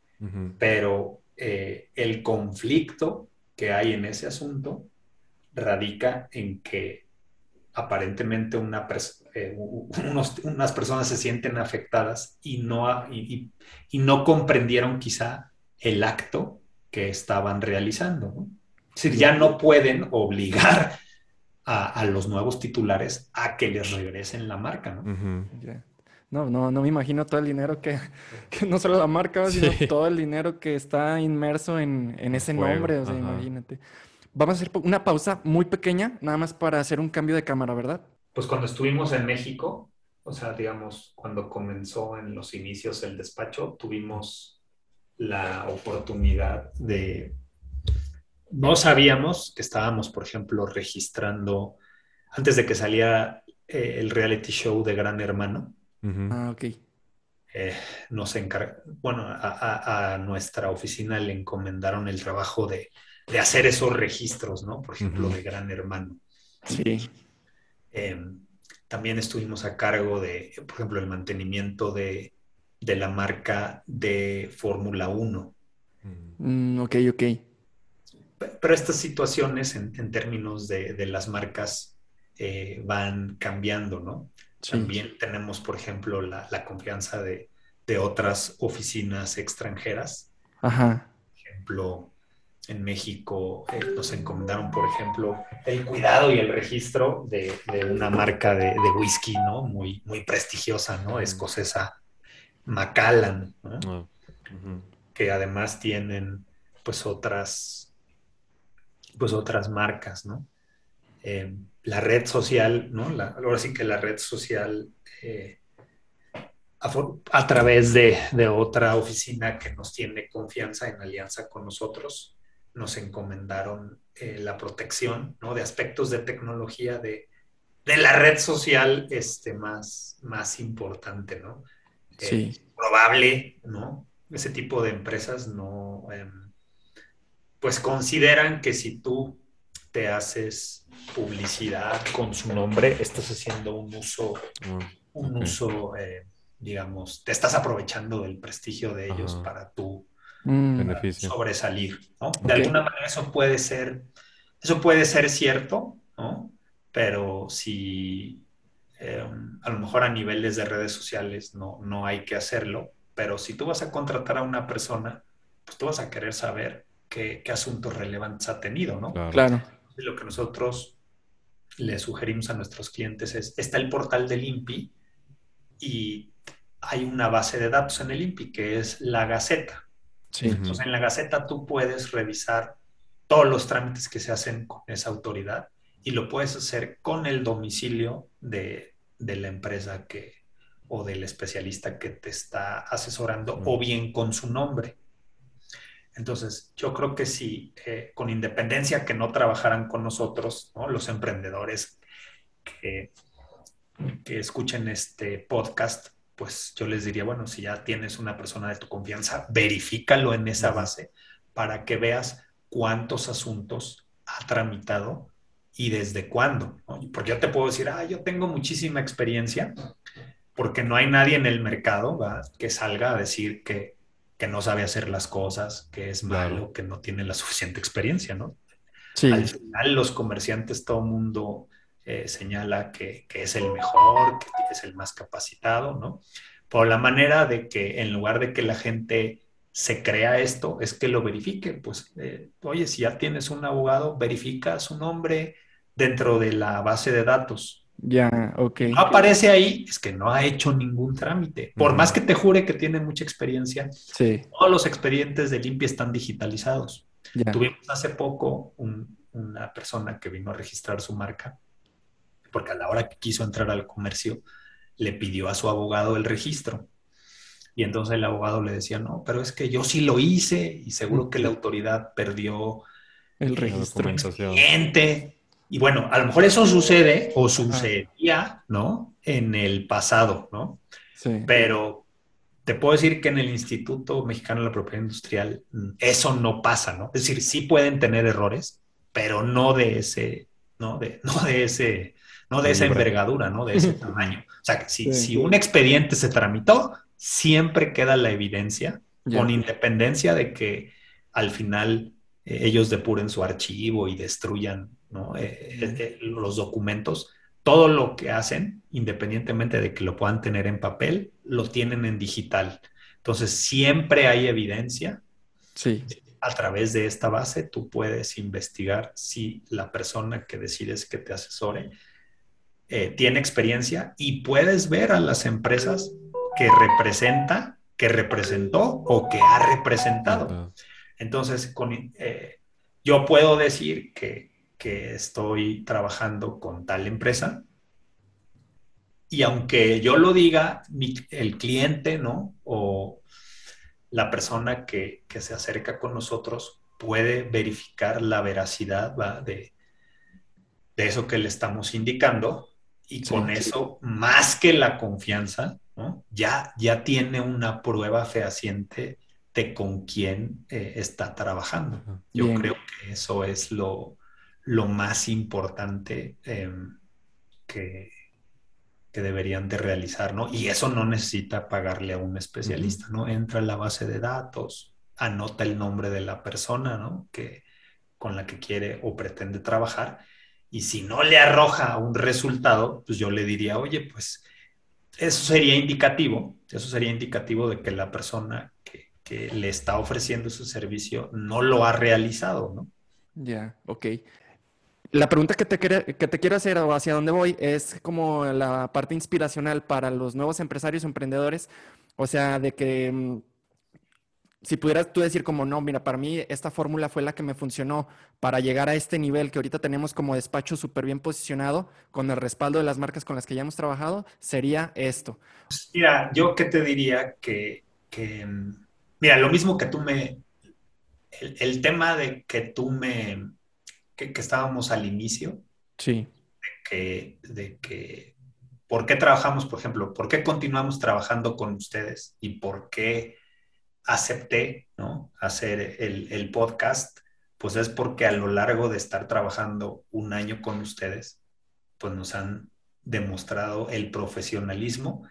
Pero el conflicto que hay en ese asunto radica en que aparentemente una eh, unas personas se sienten afectadas y no, y, no comprendieron quizá el acto que estaban realizando. Es decir, ya no pueden obligar a, los nuevos titulares a que les regresen la marca. ¿no? No, no, no me imagino todo el dinero que, no solo la marca, sino todo el dinero que está inmerso en, ese nombre, o sea, imagínate. Vamos a hacer una pausa muy pequeña, nada más para hacer un cambio de cámara, ¿verdad? Pues cuando estuvimos en México, o sea, digamos, cuando comenzó en los inicios el despacho, tuvimos la oportunidad de... No sabíamos que estábamos, por ejemplo, registrando, antes de que saliera eh, el reality show de Gran Hermano. Ah, ok. Eh, nos bueno, a, nuestra oficina le encomendaron el trabajo de de hacer esos registros, ¿no? Por ejemplo, de Gran Hermano. Sí. Em, también estuvimos a cargo de, por ejemplo, el mantenimiento de, la marca de Fórmula 1. Mm, ok, ok. Pero estas situaciones en, términos de, las marcas eh, van cambiando, ¿no? También tenemos, por ejemplo, la, confianza de, de, otras oficinas extranjeras. Ajá. Por ejemplo, en México eh, nos encomendaron, por ejemplo, el cuidado y el registro de, una marca de, whisky, ¿no? Muy, muy prestigiosa, ¿no? Escocesa, Macallan, ¿no? Ah, que además tienen, pues, otras, pues, otras marcas, ¿no? Eh, la red social, ¿no? ahora sí que la red social eh, a, través de, de, otra oficina que nos tiene confianza en alianza con nosotros, nos encomendaron eh, la protección ¿no? de aspectos de tecnología de, la red social este, más, más importante, ¿no? Sí. probable, ¿no? Ese tipo de empresas no, em, pues consideran que si tú te haces publicidad con su nombre, estás haciendo un uso, ah, un uso, eh, digamos, te estás aprovechando del prestigio de ellos para tu mm. sobresalir, ¿no? De alguna manera eso puede ser, eso puede ser cierto, ¿no? Pero si em, a lo mejor a niveles de redes sociales no, no hay que hacerlo, pero si tú vas a contratar a una persona, pues tú vas a querer saber qué, qué asuntos relevantes ha tenido, ¿no? Claro. Lo que nosotros le sugerimos a nuestros clientes es, está el portal del INPI y hay una base de datos en el INPI que es la Gaceta. Entonces, en la Gaceta tú puedes revisar todos los trámites que se hacen con esa autoridad y lo puedes hacer con el domicilio de, de la empresa que, o del especialista que te está asesorando o bien con su nombre. Entonces, yo creo que si eh, con independencia que no trabajaran con nosotros, los emprendedores que, que escuchen este podcast, pues yo les diría, bueno, si ya tienes una persona de tu confianza, verifícalo en esa base para que veas cuántos asuntos ha tramitado y desde cuándo. Porque yo te puedo decir, ah, yo tengo muchísima experiencia, porque no hay nadie en el mercado que salga a decir que que no sabe hacer las cosas, que es malo, que no tiene la suficiente experiencia, ¿no? Sí. Al final los comerciantes, todo el mundo eh, señala que, que, es el mejor, que es el más capacitado, ¿no? Por la manera de que en lugar de que la gente se crea esto, es que lo verifique. Pues, eh, oye, si ya tienes un abogado, verifica su nombre dentro de la base de datos. Ya, ok. No aparece ahí, es que no ha hecho ningún trámite. Por más que te jure que tiene mucha experiencia, todos los expedientes de limpia están digitalizados. Tuvimos hace poco una persona que vino a registrar su marca, porque a la hora que quiso entrar al comercio, le pidió a su abogado el registro. Y entonces el abogado le decía, no, pero es que yo sí lo hice y seguro que la autoridad perdió el registro. Cliente y bueno, a lo mejor eso sucede o sucedía, ¿no? En el pasado, ¿no? Sí. Pero te puedo decir que en el Instituto Mexicano de la Propiedad Industrial eso no pasa, ¿no? Es decir, sí pueden tener errores, pero no de ese, ¿no? De, no de ese, no de esa envergadura, ¿no? De ese tamaño. O sea, si, si un expediente se tramitó, siempre queda la evidencia, con independencia de que al final eh, ellos depuren su archivo y destruyan eh, eh, los documentos, todo lo que hacen, independientemente de que lo puedan tener en papel, lo tienen en digital. Entonces, siempre hay evidencia. Sí. A través de esta base, tú puedes investigar si la persona que decides que te asesore eh, tiene experiencia y puedes ver a las empresas que representa, que representó o que ha representado. Entonces, con, yo puedo decir que que estoy trabajando con tal empresa. Y aunque yo lo diga, el cliente, ¿no? O la persona que, se acerca con nosotros puede verificar la veracidad De, de eso que le estamos indicando y con eso, más que la confianza, ¿no? ya, ya tiene una prueba fehaciente de con quién eh, está trabajando. Yo creo que eso es lo, lo más importante em, que, que, deberían de realizar, ¿no? Y eso no necesita pagarle a un especialista, ¿no? Entra en la base de datos, anota el nombre de la persona, ¿no? Que, con la que quiere o pretende trabajar. Y si no le arroja un resultado, pues yo le diría, oye, pues eso sería indicativo, eso sería indicativo de que la persona que, le está ofreciendo ese servicio no lo ha realizado, ¿no? Ya, ok. La pregunta que te, que te quiero hacer o hacia dónde voy es como la parte inspiracional para los nuevos empresarios o emprendedores. O sea, de que mm, si pudieras tú decir como, no, mira, para mí esta fórmula fue la que me funcionó para llegar a este nivel que ahorita tenemos como despacho súper bien posicionado con el respaldo de las marcas con las que ya hemos trabajado, sería esto. Mira, yo qué te diría que, que mm, mira, lo mismo que tú me, el tema de que tú me que, estábamos al inicio. Sí. De que, de que, ¿por qué trabajamos, por ejemplo, por qué continuamos trabajando con ustedes y por qué acepté, ¿no? Hacer el, el podcast? pues es porque a lo largo de estar trabajando un año con ustedes, pues nos han demostrado el profesionalismo,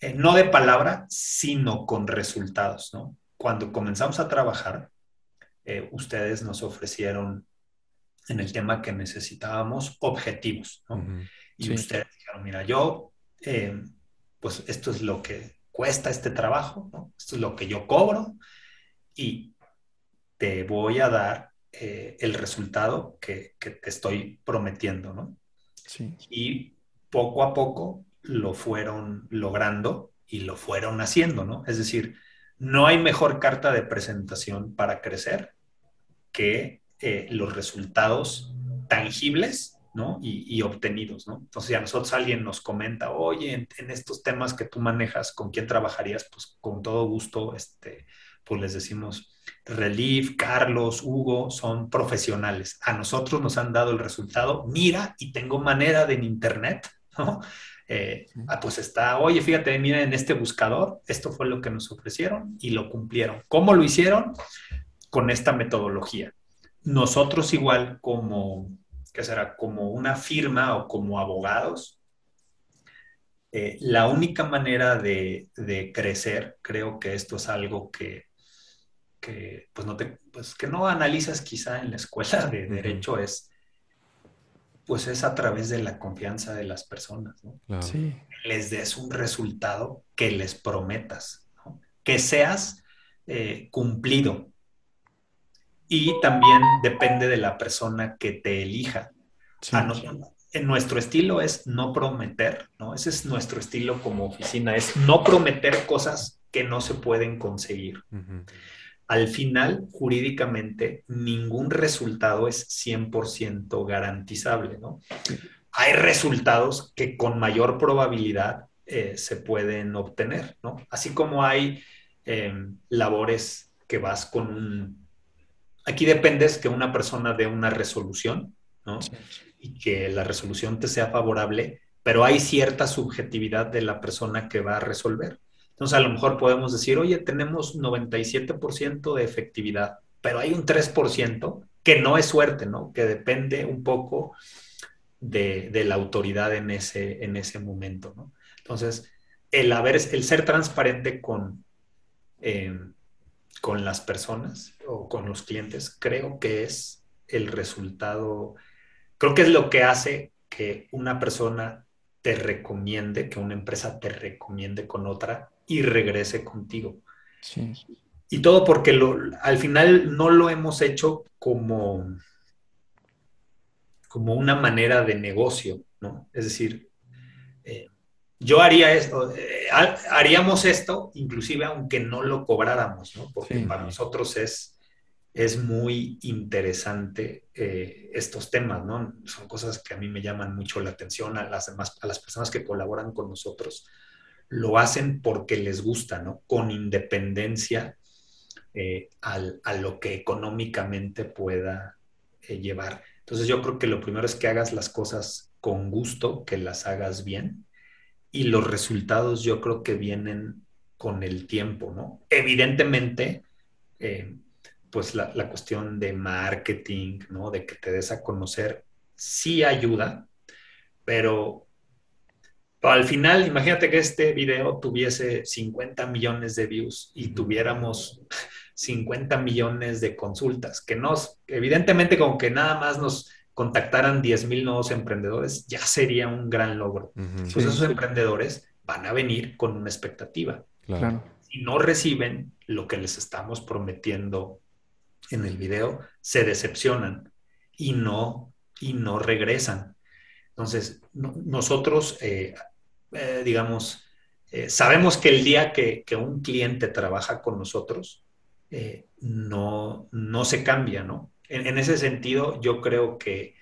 eh, no de palabra, sino con resultados, ¿no? Cuando comenzamos a trabajar, eh, ustedes nos ofrecieron en el tema que necesitábamos objetivos, ¿no? Y ustedes dijeron, mira, yo, eh, pues esto es lo que cuesta este trabajo, ¿no? Esto es lo que yo cobro y te voy a dar eh, el resultado que, te estoy prometiendo, ¿no? Sí. Y poco a poco lo fueron logrando y lo fueron haciendo, ¿no? Es decir, no hay mejor carta de presentación para crecer que eh, los resultados tangibles ¿no? Y, obtenidos, ¿no? Entonces, si a nosotros alguien nos comenta, oye, en, en, estos temas que tú manejas, ¿con quién trabajarías? Pues con todo gusto, este, pues les decimos, Relief, Carlos, Hugo, son profesionales. A nosotros nos han dado el resultado, mira, y tengo manera de en Internet, ¿no? Eh, ah, pues está, oye, fíjate, mira en este buscador, esto fue lo que nos ofrecieron y lo cumplieron. ¿Cómo lo hicieron? Con esta metodología. Nosotros igual como, ¿qué será? Como una firma o como abogados, eh, la única manera de, de, crecer, creo que esto es algo que que pues no te, pues que no analizas quizá en la escuela de derecho es pues es a través de la confianza de las personas, ¿no? Les des un resultado que les prometas, que seas eh, cumplido. Y también depende de la persona que te elija. en nuestro estilo es no prometer, ¿no? Ese es nuestro estilo como oficina, es no prometer cosas que no se pueden conseguir al final, jurídicamente, ningún resultado es 100% garantizable, ¿no? Hay resultados que con mayor probabilidad eh, se pueden obtener, ¿no? Así como hay em, labores que vas con un... Aquí dependes que una persona dé una resolución, ¿no? Y que la resolución te sea favorable, pero hay cierta subjetividad de la persona que va a resolver. Entonces, a lo mejor podemos decir, oye, tenemos 97% de efectividad, pero hay un 3% que no es suerte, ¿no? Que depende un poco de, la autoridad en ese, en ese momento, ¿no? Entonces, el, haber, el ser transparente con, eh, con las personas o con los clientes, creo que es el resultado, creo que es lo que hace que una persona te recomiende, que una empresa te recomiende con otra y regrese contigo. Y todo porque lo, al final no lo hemos hecho como, como una manera de negocio, ¿no? Es decir, eh, yo haría esto, eh, haríamos esto inclusive aunque no lo cobráramos, ¿no? Porque para nosotros es, es muy interesante eh, estos temas, ¿no? Son cosas que a mí me llaman mucho la atención a las demás, a las personas que colaboran con nosotros lo hacen porque les gusta, ¿no? Con independencia eh, a lo que económicamente pueda llevar. Entonces yo creo que lo primero es que hagas las cosas con gusto, que las hagas bien y los resultados yo creo que vienen con el tiempo, ¿no? Evidentemente, eh, pues la, la, cuestión de marketing, ¿no? De que te des a conocer, sí ayuda, pero al final, imagínate que este video tuviese 50 millones de views y tuviéramos 50 millones de consultas, que nos, evidentemente, como que nada más nos contactaran 10 mil nuevos emprendedores, ya sería un gran logro. Pues esos emprendedores van a venir con una expectativa. Claro. Si no reciben lo que les estamos prometiendo en el video, se decepcionan y no, y no regresan. Entonces, nosotros eh, eh, digamos, eh, sabemos que el día que, un cliente trabaja con nosotros, eh, no, no se cambia, ¿no? En, ese sentido, yo creo que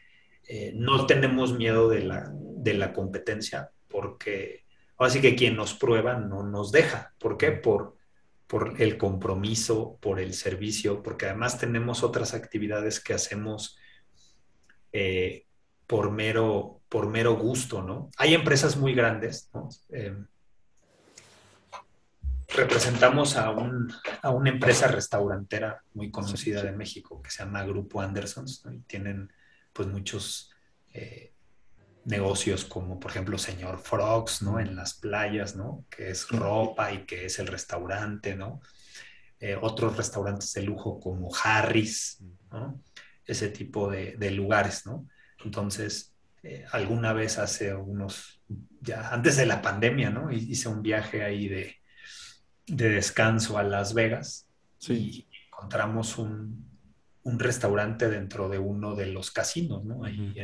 no tenemos miedo de la, de la competencia porque así que quien nos prueba no nos deja. ¿Por qué? Por, por el compromiso, por el servicio, porque además tenemos otras actividades que hacemos por mero, por mero gusto, ¿no? Hay empresas muy grandes, ¿no? Em, representamos a, una empresa restaurantera muy conocida de México que se llama Grupo Andersons. Y tienen pues muchos eh, negocios como por ejemplo Señor Frogs, ¿no? En las playas, ¿no? Que es ropa y que es el restaurante, ¿no? Eh, otros restaurantes de lujo como Harris, ¿no? Ese tipo de, lugares, ¿no? Entonces, eh, alguna vez hace unos, ya antes de la pandemia, ¿no? Hice un viaje ahí de, de descanso a Las Vegas y encontramos un, restaurante dentro de uno de los casinos, ¿no? Ahí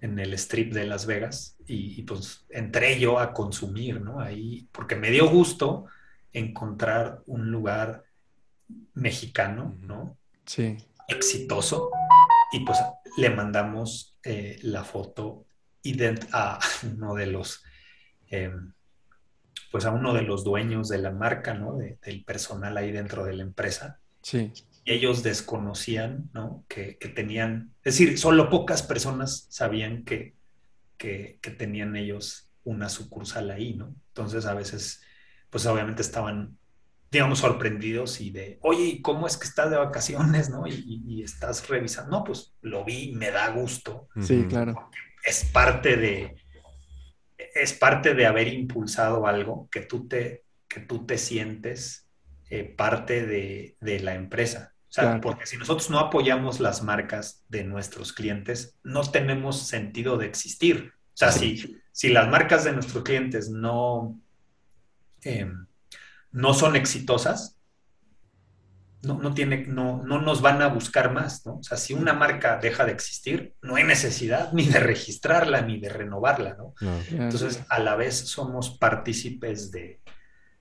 en, el strip de Las Vegas y, pues entré yo a consumir, ¿no? Ahí, porque me dio gusto encontrar un lugar mexicano, ¿no? Sí. Exitoso y pues le mandamos eh, la foto a uno de los... Em, pues a uno de los dueños de la marca, ¿no? del personal ahí dentro de la empresa. Sí. Y ellos desconocían, ¿no? Que, tenían, es decir, solo pocas personas sabían que, que, tenían ellos una sucursal ahí, ¿no? Entonces a veces, pues obviamente estaban, digamos, sorprendidos y de, oye, ¿cómo es que estás de vacaciones, no? Y, y estás revisando, no, pues lo vi, me da gusto. Sí, claro. Es parte de, es parte de haber impulsado algo que tú te, que tú te sientes eh, parte de, la empresa. O sea, porque si nosotros no apoyamos las marcas de nuestros clientes, no tenemos sentido de existir. O sea, si, si las marcas de nuestros clientes no, em, no son exitosas, no, no, tiene, no, no nos van a buscar más, ¿no? O sea, si una marca deja de existir, no hay necesidad ni de registrarla ni de renovarla, ¿no? Entonces, a la vez somos partícipes de,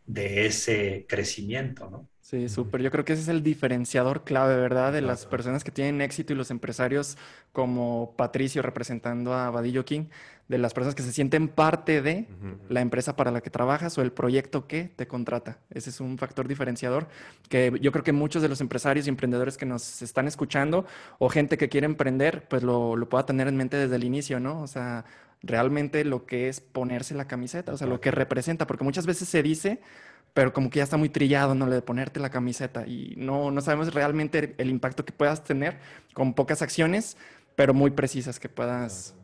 de ese crecimiento, ¿no? Sí, súper. Yo creo que ese es el diferenciador clave, ¿verdad? De las personas que tienen éxito y los empresarios como Patricio representando a Vadillo King, de las personas que se sienten parte de la empresa para la que trabajas o el proyecto que te contrata. Ese es un factor diferenciador que yo creo que muchos de los empresarios y emprendedores que nos están escuchando o gente que quiere emprender, pues lo, lo pueda tener en mente desde el inicio, ¿no? O sea, realmente lo que es ponerse la camiseta, o sea, lo que representa, porque muchas veces se dice pero como que ya está muy trillado, ¿no? Le de ponerte la camiseta y no, no sabemos realmente el impacto que puedas tener con pocas acciones, pero muy precisas que puedas...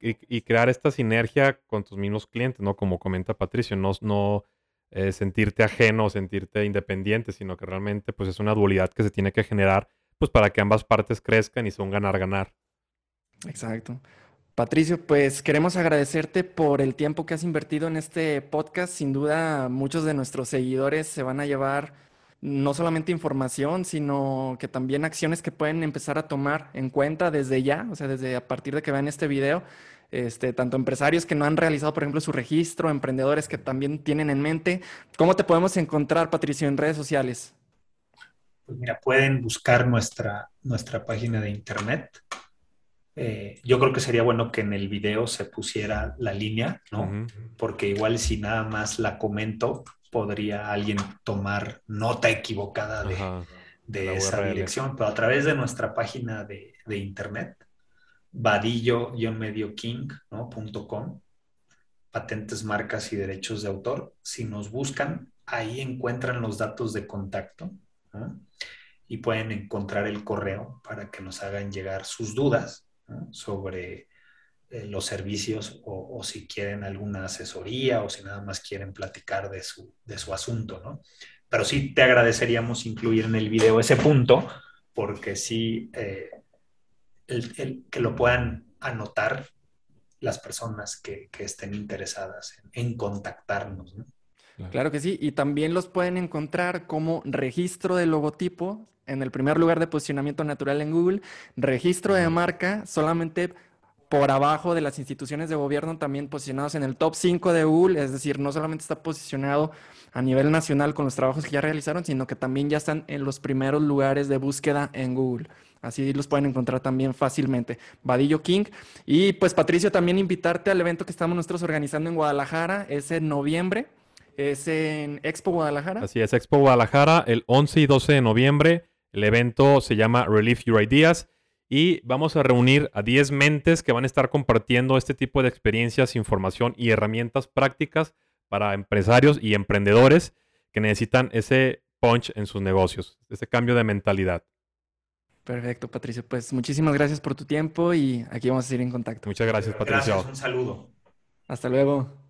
Y, crear esta sinergia con tus mismos clientes, ¿no? Como comenta Patricio, no, no eh, sentirte ajeno, sentirte independiente, sino que realmente pues es una dualidad que se tiene que generar pues para que ambas partes crezcan y un ganar-ganar. Exacto. Patricio, pues queremos agradecerte por el tiempo que has invertido en este podcast. Sin duda, muchos de nuestros seguidores se van a llevar no solamente información, sino que también acciones que pueden empezar a tomar en cuenta desde ya, o sea, desde a partir de que vean este video. Este, tanto empresarios que no han realizado, por ejemplo, su registro, emprendedores que también tienen en mente. ¿Cómo te podemos encontrar, Patricio, en redes sociales? Pues mira, pueden buscar nuestra, nuestra página de internet, eh, yo creo que sería bueno que en el video se pusiera la línea, ¿no? Porque igual si nada más la comento, podría alguien tomar nota equivocada de, esa dirección, pero a través de nuestra página de, internet, vadillo-medioking.com, patentes, marcas y derechos de autor. Si nos buscan, ahí encuentran los datos de contacto y pueden encontrar el correo para que nos hagan llegar sus dudas sobre eh, los servicios o, si quieren alguna asesoría o si nada más quieren platicar de su, de su asunto, ¿no? Pero sí te agradeceríamos incluir en el video ese punto porque sí eh, el, que lo puedan anotar las personas que, estén interesadas en, contactarnos. Claro que sí, y también los pueden encontrar como registro de logotipo en el primer lugar de posicionamiento natural en Google, registro de marca solamente por abajo de las instituciones de gobierno también posicionados en el top 5 de Google, es decir, no solamente está posicionado a nivel nacional con los trabajos que ya realizaron, sino que también ya están en los primeros lugares de búsqueda en Google. Así los pueden encontrar también fácilmente. Vadillo King. Y pues Patricio, también invitarte al evento que estamos nosotros organizando en Guadalajara, es en noviembre, es en Expo Guadalajara. Así es, Expo Guadalajara, el 11 y 12 de noviembre. El evento se llama Relieve Your Ideas y vamos a reunir a 10 mentes que van a estar compartiendo este tipo de experiencias, información y herramientas prácticas para empresarios y emprendedores que necesitan ese punch en sus negocios, ese cambio de mentalidad. Perfecto, Patricio. Pues muchísimas gracias por tu tiempo y aquí vamos a seguir en contacto. Muchas gracias, Patricio. Gracias, un saludo. Hasta luego.